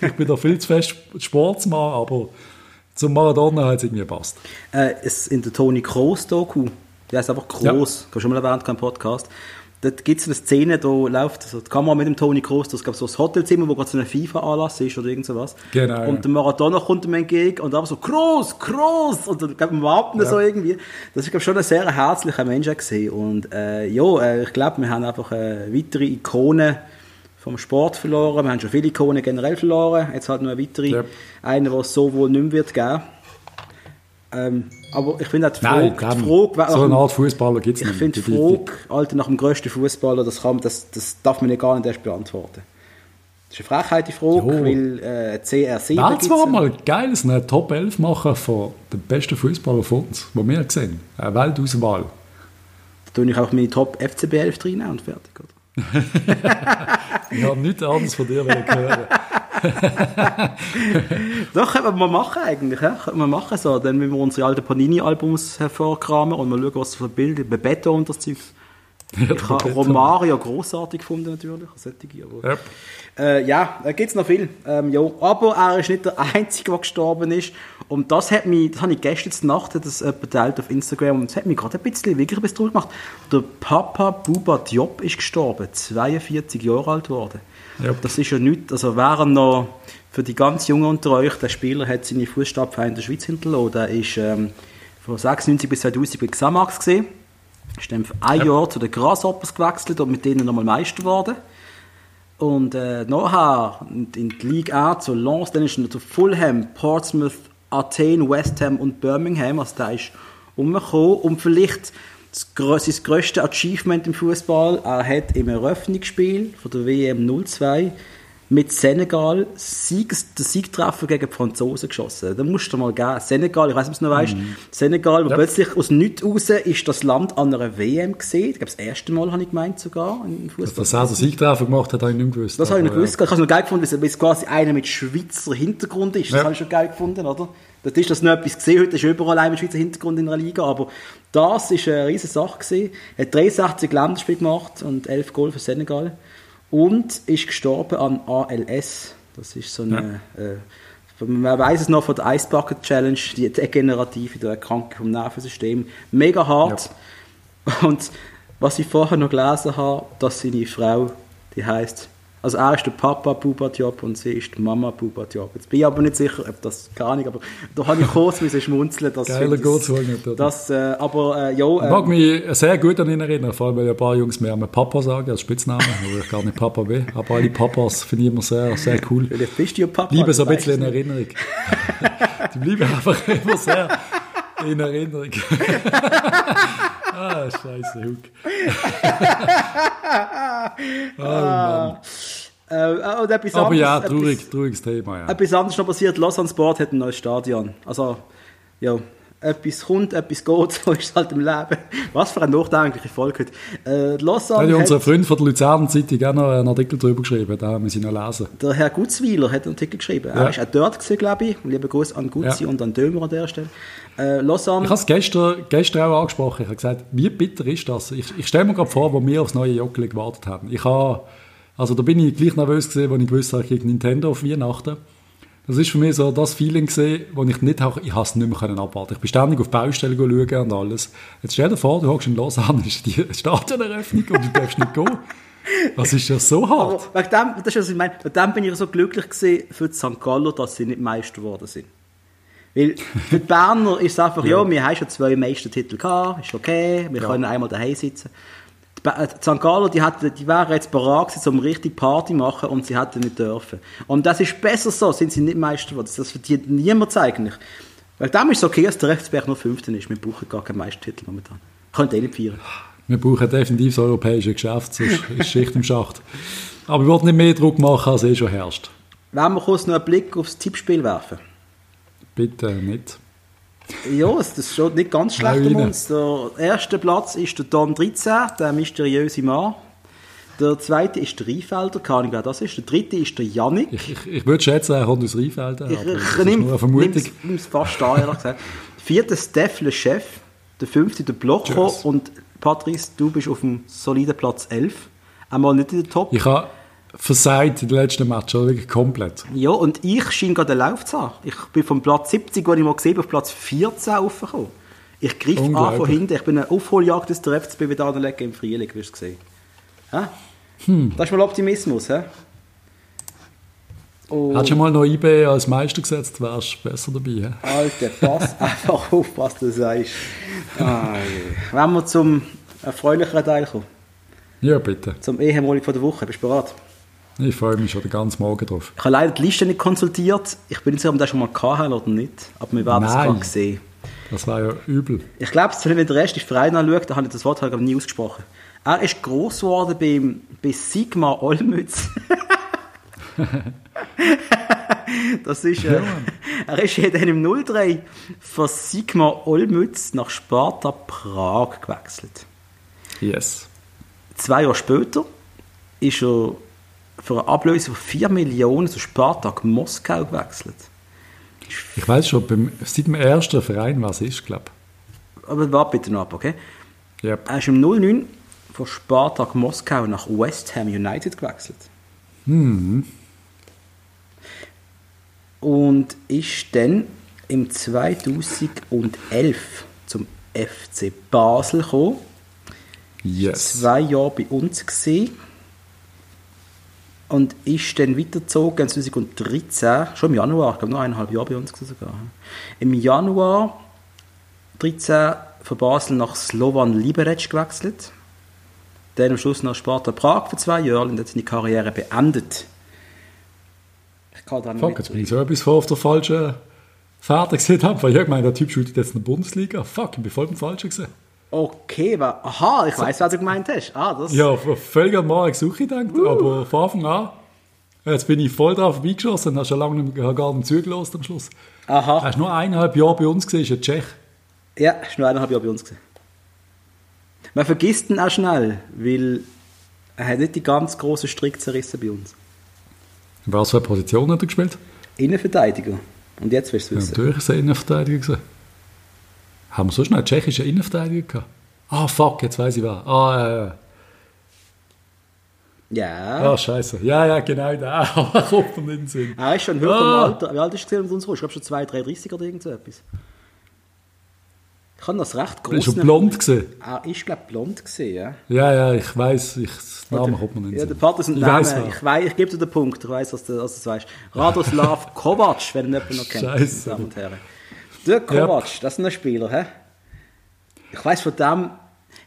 Ich bin da viel zu fest Sportsmann, aber zum Maradona hat es irgendwie gepasst. Äh, es in der Toni Kroos Doku, die heißt einfach Kroos, ja. schon mal erwähnt, kein Podcast. Dort gibt es eine Szene, da läuft also die Kamera mit dem Toni Kroos, das gab so ein Hotelzimmer, wo gerade so ein FIFA-Anlass ist oder irgend sowas. Genau, ja. Und der Maradona kommt ihm entgegen und einfach so Kroos, Kroos und dann glaub, man warten so irgendwie. Das ist glaub, schon ein sehr herzlicher Mensch gewesen. und äh, ja, äh, ich glaube, wir haben einfach äh, weitere Ikonen vom Sport verloren. Wir haben schon viele Ikonen generell verloren. Jetzt halt noch eine weitere, Ja. eine, die es so wohl nicht mehr wird geben. Ähm, aber ich finde auch die Nein, Frage, die dem- Frage so eine Art Fußballer gibt es ich nicht. finde die Die- die- Frage, Alter, nach dem grössten Fußballer, das, kann, das, das darf man ja gar nicht erst beantworten. Das ist eine Frechheit, die Frage, Jo. weil äh, CR7 Wäre zwar mal geil, so eine Top 11 machen von den besten Fußballern von uns, die wir gesehen haben. Eine Weltauswahl. Da tue ich auch meine Top FCB 11 rein und fertig. Oder? [LAUGHS] Ich habe nichts anderes von dir hören. [LAUGHS] Doch, könnte man mal machen eigentlich. Ja? Könnte man machen so. Dann müssen wir unsere alten Panini-Albums hervorkramen und mal schauen, was für Bilder, Bebeto und das Zeug. Ich habe. Romario großartig gefunden natürlich, solche, aber Yep. Äh, ja, da gibt es noch viel. Ähm, ja, aber er ist nicht der [LAUGHS] Einzige, der gestorben ist. Und das hat mich, das habe ich gestern Nacht das geteilt auf Instagram und das hat mich gerade ein bisschen, wirklich ein bisschen gemacht. Der Papa Buba Diop ist gestorben, 42 Jahre alt geworden. Ja. Das ist ja nichts, also während noch für die ganz Jungen unter euch, der Spieler hat seine Fußstapfen in der Schweiz hinterlassen. Der ist ähm, von 96 bis 2000 bei Xamax gesehen. Ist dann für ein Jahr zu den Grasshoppers gewechselt und mit denen nochmal Meister geworden. Und äh, nachher in die Liga A zu Lens, dann ist er zu Fulham, Portsmouth, Athen, West Ham und Birmingham. Also da ist umgekommen. Und vielleicht sein grösstes Achievement im Fußball, er hat im Eröffnungsspiel von der WM 02 mit Senegal Siegs, den Siegtreffer gegen die Franzosen geschossen. Da musst du mal geben. Senegal, ich weiß nicht, ob du noch weißt, Senegal, wo Ja. plötzlich aus nichts raus ist das Land an einer WM gesehen. Ich glaube, das erste Mal habe ich gemeint sogar im Fußball. Dass er den Siegtreffer gemacht hat, habe ich nicht gewusst. Das habe ich nicht gewusst. Ich habe es noch geil gefunden, weil es quasi einer mit Schweizer Hintergrund ist. Das Ja. habe ich schon geil gefunden, oder? Das ist das noch etwas gesehen. Heute ist überall mit Schweizer Hintergrund in einer Liga. Aber das ist eine riesige Sache gewesen. Er hat 63 Länderspiele gemacht und 11 Goal für Senegal. Und ist gestorben an ALS. Das ist so eine, äh, man weiß es noch von der Ice Bucket Challenge, die degenerative die Erkrankung vom Nervensystem. Mega hart. Und was ich vorher noch gelesen habe, dass seine Frau, die heißt, also er ist der Papa Buba Diop und sie ist die Mama Buba Diop. Jetzt bin ich aber nicht sicher, ob das keine Ahnung, aber da habe ich kurz müssen schmunzeln. Das Geiler ich- nicht, oder? Das, äh, aber äh, ja, Ich mag äh, mich sehr gut an ihn erinnern, vor allem weil ein paar Jungs mir einmal Papa sagen als Spitzname, wo ich gar nicht Papa bin. Aber alle Papas finde ich immer sehr, sehr cool. vielleicht bist du ja Papa. Bleiben so ein bisschen in Erinnerung. Die bleiben einfach immer sehr in Erinnerung. [LAUGHS] ah, scheiße, Huck. [LAUGHS] oh Mann. nicht. Äh, und etwas Aber ja, anderes- traurig, etwas- trauriges Thema, ja. Etwas anderes noch passiert. Lausanne Sport hat ein neues Stadion. Also, ja, etwas kommt, etwas geht, [LAUGHS] so ist es halt im Leben. Was für eine nachdenkliche Folge heute. Äh, Lausanne Hat ja unser Freund von der Luzerner Zeitung auch noch einen Artikel darüber geschrieben, da haben wir noch lesen. der Herr Gutzweiler hat einen Artikel geschrieben. Er Ja. ist auch dort gewesen, glaube ich. Liebe Gruß an Gutzi Ja. und an Dömer an der Stelle. Äh, Lausanne, Ich habe es gestern, gestern auch angesprochen. Ich habe gesagt, wie bitter ist das? Ich, ich stelle mir gerade vor, wo wir aufs neue Joggeli gewartet haben. Ich habe, also da bin ich gleich nervös gewesen, als ich gewusst habe, ich kriege Nintendo auf Weihnachten. Das ist für mich so das Feeling gewesen, wo ich nicht, auch- ich habe es nicht mehr können abwarten. Ich bin ständig auf Baustellen schauen und alles. Jetzt stell dir vor, du hockst in Lausanne, [LAUGHS] ist die Stadioneröffnung und du darfst nicht gehen. Das ist ja so aber hart. wegen dem, das ist, was ich meine, wegen dem bin ich so glücklich gewesen für die St. Galler, dass sie nicht Meister geworden sind. Weil für die Berner ist es einfach, ja, wir haben schon zwei Meistertitel gehabt, ist okay, wir können einmal daheim sitzen. Die äh, die St. Galler, die, hatten, die wären jetzt bereit gewesen, um richtig Party zu machen und sie hätten nicht dürfen. Und das ist besser so, sind sie nicht Meister geworden. Das verdient niemand eigentlich. Weil dem ist es okay, dass der FCB nur Fünfter ist. Wir brauchen gar keinen Meistertitel momentan. Könnt ihr nicht feiern. Wir brauchen definitiv das europäische Geschäft, sonst ist Schicht im Schacht. Aber ich wollte nicht mehr Druck machen, als eh schon herrscht. Wenn wir kurz noch einen Blick aufs Tippspiel werfen. Bitte nicht. Ja, es- das schaut nicht ganz schlecht um uns. Der erste Platz ist der Don 13, der mysteriöse Mann. Der zweite ist der Rheinfelder, keine Ahnung, wer das ist. Der dritte ist der Jannik. Ich, ich, ich würde schätzen, er kommt aus Rheinfelden, Ich, ich ist nehme es fast an, ehrlich gesagt. Vierte Steph Le Chef. Der fünfte der Blocher. Tschüss. Und Patrice, du bist auf dem soliden Platz 11. Einmal nicht in der Top. Ich habe versagt in den letzten Match, wirklich komplett. Ja, und ich scheine gerade den Lauf zu haben. Ich bin vom Platz 70, den ich mal gesehen habe, auf Platz 14 aufgekommen. Ich griff an von hinten. Ich bin eine Aufholjagd aus der FCB wieder anlegen im Frühling, wirst du gesehen. Hä? Hm. Das ist mal Optimismus, hä? Oh, Hättest du mal noch IB als Meister gesetzt, wärst du besser dabei. hä? Alter, pass [LAUGHS] einfach auf, was du sagst. Ah. Wenn wir zum erfreulicheren Teil kommen, Ja, bitte. zum Ehemalig von der Woche, bist du bereit? Ich freue mich schon den ganzen Morgen drauf. Ich habe leider die Liste nicht konsultiert. Ich bin nicht sicher, ob wir das schon mal gehabt oder nicht. Aber wir werden es gerade sehen. Das war ja übel. Ich glaube, wenn den Rest des Verein anschaue, da habe ich das Wort halt nie ausgesprochen. Er ist gross geworden beim, bei Sigma Olmütz. [LAUGHS] das ist, äh, er ist ja dann im 03 von Sigma Olmütz nach Sparta Prag gewechselt. Yes. Zwei Jahre später ist er für eine Ablöse von 4 Millionen zu Spartak Moskau gewechselt. Ich weiß schon, beim, seit dem ersten Verein, was ist, glaube Aber warte bitte noch ab, okay? ich. Yep. Er ist im 09 von Spartak Moskau nach West Ham United gewechselt. Und ist dann im 2011 zum FC Basel gekommen. Yes. Zwei Jahre bei uns gesehen. Und ist dann weitergezogen 2013, schon im Januar, ich glaube noch eineinhalb Jahre bei uns sogar. Im Januar 13 von Basel nach Slovan Liberec gewechselt. Dann am Schluss nach Sparta Prag für zwei Jahre und hat seine Karriere beendet. Ich kann da Fuck, jetzt bin ich so etwas vor auf der falschen Fährte gesehen habe, weil ich gemeint, der Typ spielt jetzt in der Bundesliga. Fuck, ich bin voll beim Falschen gesehen. Okay, wa- aha, ich weiß, was du gemeint hast. Ah, das. Ja, völlig am Morgen gesucht, ich gedacht, aber von Anfang an Jetzt bin ich voll drauf vorbeigeschossen und habe schon lange nicht mehr, gar nicht zugelassen am Schluss. Aha. Er ist nur eineinhalb Jahre bei uns gewesen, ist ein Tschech. Ja, ist nur eineinhalb Jahre bei uns gesehen. Man vergisst ihn auch schnell, weil er hat nicht die ganz grossen Strick zerrissen bei uns. In was für eine Position hat er gespielt? Innenverteidiger. Und jetzt willst du Ja, wissen. natürlich ist er Innenverteidiger gewesen. Haben wir so schnell einen tschechischen Innenverteidiger gehabt? Ah, fuck, jetzt weiß ich wer. Ah, ja, ja. Ja. Ah, scheiße. Ja, ja, genau da. [LAUGHS] Kommt nicht in den Sinn. Er ist schon höher Ah. im Alter. Wie alt ist er gewesen, mit uns rum? Ich glaube schon 2, 33 oder irgend so etwas. Ich kann das recht groß ist schon blond gewesen. Er ist, glaube ich, blond gesehen, ja. Ja, ja, ich weiß, ich, das Name kommt mir nicht Ja, der. Vater ist ein Ich Name. weiss. Ich, weiß, ich gebe dir den Punkt. Ich weiß, dass du dass du weißt. Radoslav [LAUGHS] Kovac, wenn ihn jemand noch kennt, meine Scheisse. Damen und Herren. Der Kovac, das ist ein Spieler, hä? Ich weiß von dem.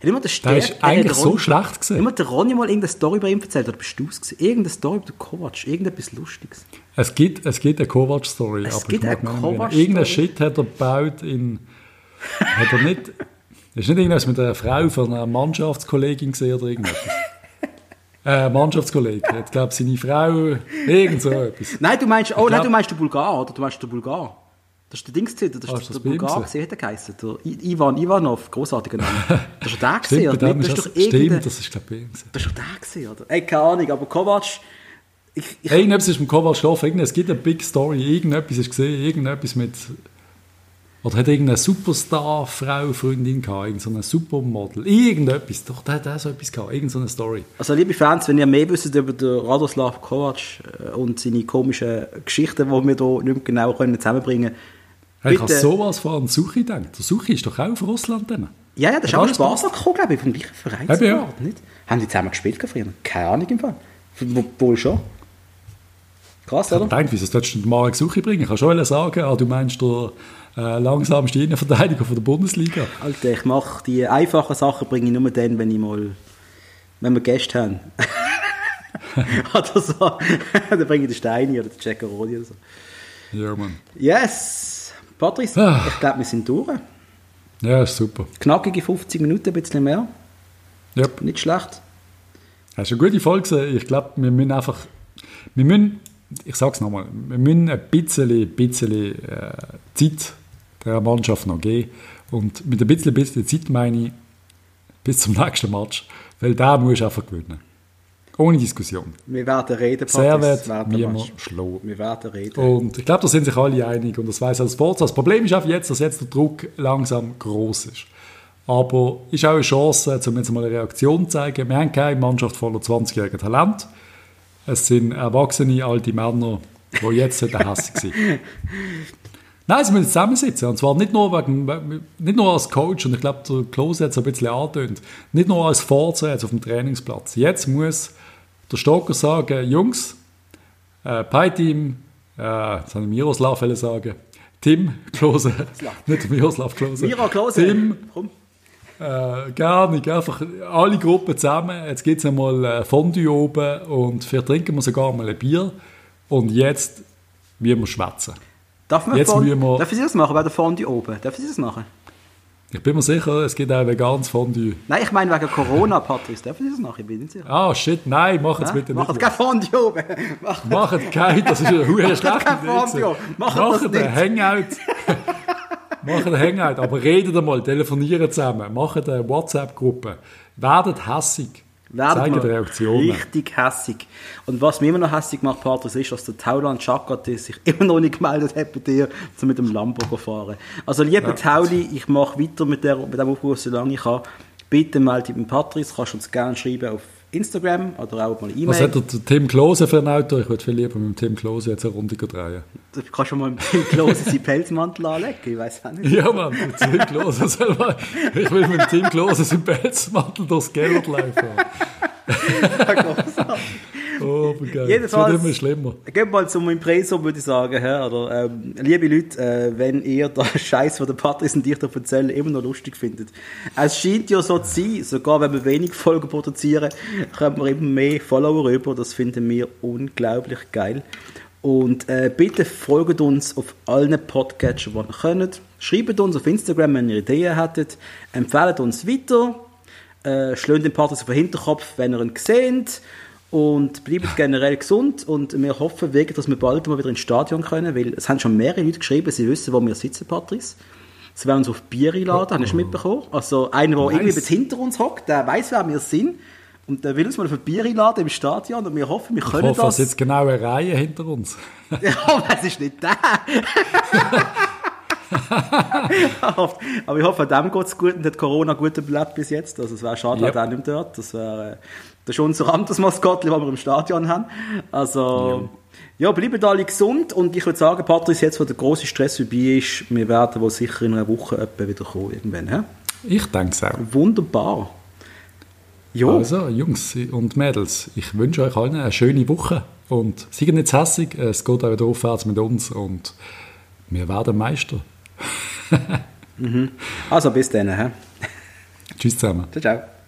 Hat immer der Der ist eigentlich so Ronny- schlecht gewesen. Immer der Ronny mal irgendeine Story über ihn erzählt, oder bist du es gewesen? Irgendeine Story über den Kovac, irgendetwas Lustiges. Es gibt, es gibt eine Kovac-Story. Es aber ich gibt eine. Kovac-Story? Irgendein Shit hat er gebaut in... hat er nicht... Ist nicht irgendwas mit einer Frau von einer Mannschaftskollegin gesehen oder irgendetwas? [LAUGHS] äh, Mannschaftskollege. Hat, glaube seine Frau... Irgend so etwas. Nein, du meinst, oh, nein, glaub- du meinst den Bulgar, oder? Du meinst den Bulgar. Das ist der Dings das ist der Bulgar gewesen, hat er geheißen. Der Ivan Ivanov, großartiger Name. Das ist der bei oder? nicht? Das ist doch stimmt, das ist glaube ich. Das ist doch der gewesen, oder? Ey, keine Ahnung, aber Kovac... Ich, ich, Irgendetwas ist mit Kovac gelaufen. Es gibt eine Big Story. Irgendetwas ist gesehen. Irgendetwas mit... Oder hat irgendeine Superstar-Frau Freundin gehabt? Irgend so eine Supermodel. Irgendetwas. Doch, der hat auch so etwas gehabt. Irgend so eine Story. also, liebe Fans, wenn ihr mehr wisst über den Radoslav Kovac äh, und seine komischen Geschichten, die wir hier nicht mehr genau können zusammenbringen können, Ich habe sowas von an Suchi gedacht. Der Suchi ist doch auch auf Russland. Dann. Ja, ja, das ist auch Spaß gekommen, glaube ich, vom gleichen Verein Eben, ja. nicht? Haben die zusammen gespielt früher? Keine Ahnung im Fall. Wo- Wohl schon. Krass, Ich oder? denke, wieso solltest du den Marek Suchi bringen? Ich kann schon sagen, ah, du meinst der äh, langsamste Innenverteidiger von der Bundesliga. Alter, ich mache die einfachen Sachen bringe ich nur dann, wenn ich mal, wenn wir Gäste haben. [LAUGHS] oder so. [LAUGHS] dann bringe ich den Steini oder den Ceccaroni oder so. Ja, Mann. Yes! Patrice, Ah. ich glaube, wir sind durch. Ja, ist super. Knackige 50 Minuten, ein bisschen mehr. Yep. Nicht schlecht. Das ist eine gute Folge. gewesen. Ich glaube, wir müssen einfach, wir müssen, ich sage es nochmal, wir müssen ein bisschen, bisschen äh, Zeit der Mannschaft noch geben. Und mit ein bisschen, bisschen Zeit meine ich bis zum [LAUGHS] nächsten Match. Weil da musst du einfach gewinnen. Ohne Diskussion. Wir werden reden, Servet, Match. Schlo. Wir werden reden. Und ich glaube, da sind sich alle einig und das weiß auch Sports. Das Problem ist einfach jetzt, dass jetzt der Druck langsam groß ist. Aber ist auch eine Chance, um jetzt mal eine Reaktion zu zeigen. Wir haben keine Mannschaft voller 20-jähriger Talent. Es sind erwachsene, alte Männer, die jetzt hässlich hässlich sind. [LAUGHS] Nein, sie müssen zusammensitzen. Und zwar nicht nur, wegen, nicht nur als Coach, und ich glaube, der Klose hat es ein bisschen angetönt, nicht nur als Vorzeige auf dem Trainingsplatz. Jetzt muss der Stocker sagen, Jungs, äh, Pi-Team, äh, jetzt habe ich Miroslav sagen, Tim Klose, [LAUGHS] nicht Miroslav Klose. Mira Klose, Tim, komm. äh, gar nicht, einfach alle Gruppen zusammen. Jetzt gibt es einmal äh, Fondue oben und vielleicht trinken wir sogar mal ein Bier. Und jetzt müssen wir schwätzen. Darf, man Jetzt müssen wir- Darf ich das machen, bei der Fondue oben? Darf ich das machen? Ich bin mir sicher, es gibt auch veganes Fondue. Nein, ich meine wegen Corona, Patrice. Darf ich das machen? Ich bin nicht sicher. Ah, shit, nein, mach es bitte Macht nicht. kein Fondue oben. Macht Macht kein, das ist eine [LAUGHS] hohe schlechte kein. Fondue. Macht [LAUGHS] Macht ein. Hangout. Macht ein Hangout, aber redet einmal, telefoniert zusammen, macht eine WhatsApp-Gruppe. Werdet hässig. Werden Zeigt wir Reaktionen. Richtig hässig. Und was mich immer noch hässig macht, Patrice, ist, dass der Tauland Chakati sich [LAUGHS] immer noch nicht gemeldet hat bei dir, um mit dem Lambo zu fahren. Also, lieber Tauli, ich mache weiter mit, der, mit dem Aufruf, solange ich kann. Bitte melde dich beim Patrice, kannst uns gerne schreiben auf Instagram oder auch mal Was hat E-Mail. der Tim Klose für ein Auto? Ich würde viel lieber mit dem Tim Klose jetzt eine Runde drehen. Du kannst schon mal mit dem Klose seinen Pelzmantel anlegen, ich weiß auch nicht. Ja, Mann, der Tim Klose soll mal, Ich will mit dem Tim Klose seinen Pelzmantel durchs Gellert laufen. [LAUGHS] Oh, aber geil. Jedenfalls- wird immer schlimmer. Geht mal zum Impreso, würde ich sagen. hä? Oder, ähm, liebe Leute, äh, wenn ihr den [LAUGHS] Scheiß von der Patrice und ich da erzählen, immer noch lustig findet. Es scheint ja so zu sein, sogar wenn wir wenig Folgen produzieren, kommen wir immer mehr Follower rüber. Das finden wir unglaublich geil. Und äh, bitte folgt uns auf allen Podcatchern, die ihr könnt. Schreibt uns auf Instagram, wenn ihr Ideen hättet. Empfehlt uns weiter. Äh, schlägt den Patrice auf den Hinterkopf, wenn ihr ihn seht. Und bleibt generell gesund und wir hoffen wirklich, dass wir bald mal wieder ins Stadion können, weil es haben schon mehrere Leute geschrieben, sie wissen, wo wir sitzen, Patrice. Sie werden uns auf Bier einladen, hast du mitbekommen? Also einer, der Nice. irgendwie bis hinter uns hockt, der weiß, wer wir sind und der will uns mal auf ein Bier einladen im Stadion und wir hoffen, wir Ich können hoffe, es das. ist jetzt genau eine Reihe hinter uns. [LAUGHS] Ja, aber es ist nicht der. [LAUGHS] aber ich hoffe, dem geht es gut und hat Corona gut überlebt bis jetzt. Also es wäre schade, wenn er nicht dort. Das wäre äh, das ist unser anderes Maskottchen, das wir im Stadion haben. Also ja, bleiben alle gesund und ich würde sagen, Patrice, jetzt wo der große Stress vorbei ist, wir werden wohl sicher in einer Woche etwa wieder kommen irgendwann. Hä? Ich denke es auch. Wunderbar. Ja, Also, Jungs und Mädels, ich wünsche euch allen eine schöne Woche und seid nicht hässig, es geht auch wieder aufwärts mit uns und wir werden Meister. [LAUGHS] also bis dann. Hä? Tschüss zusammen. Ciao, ciao.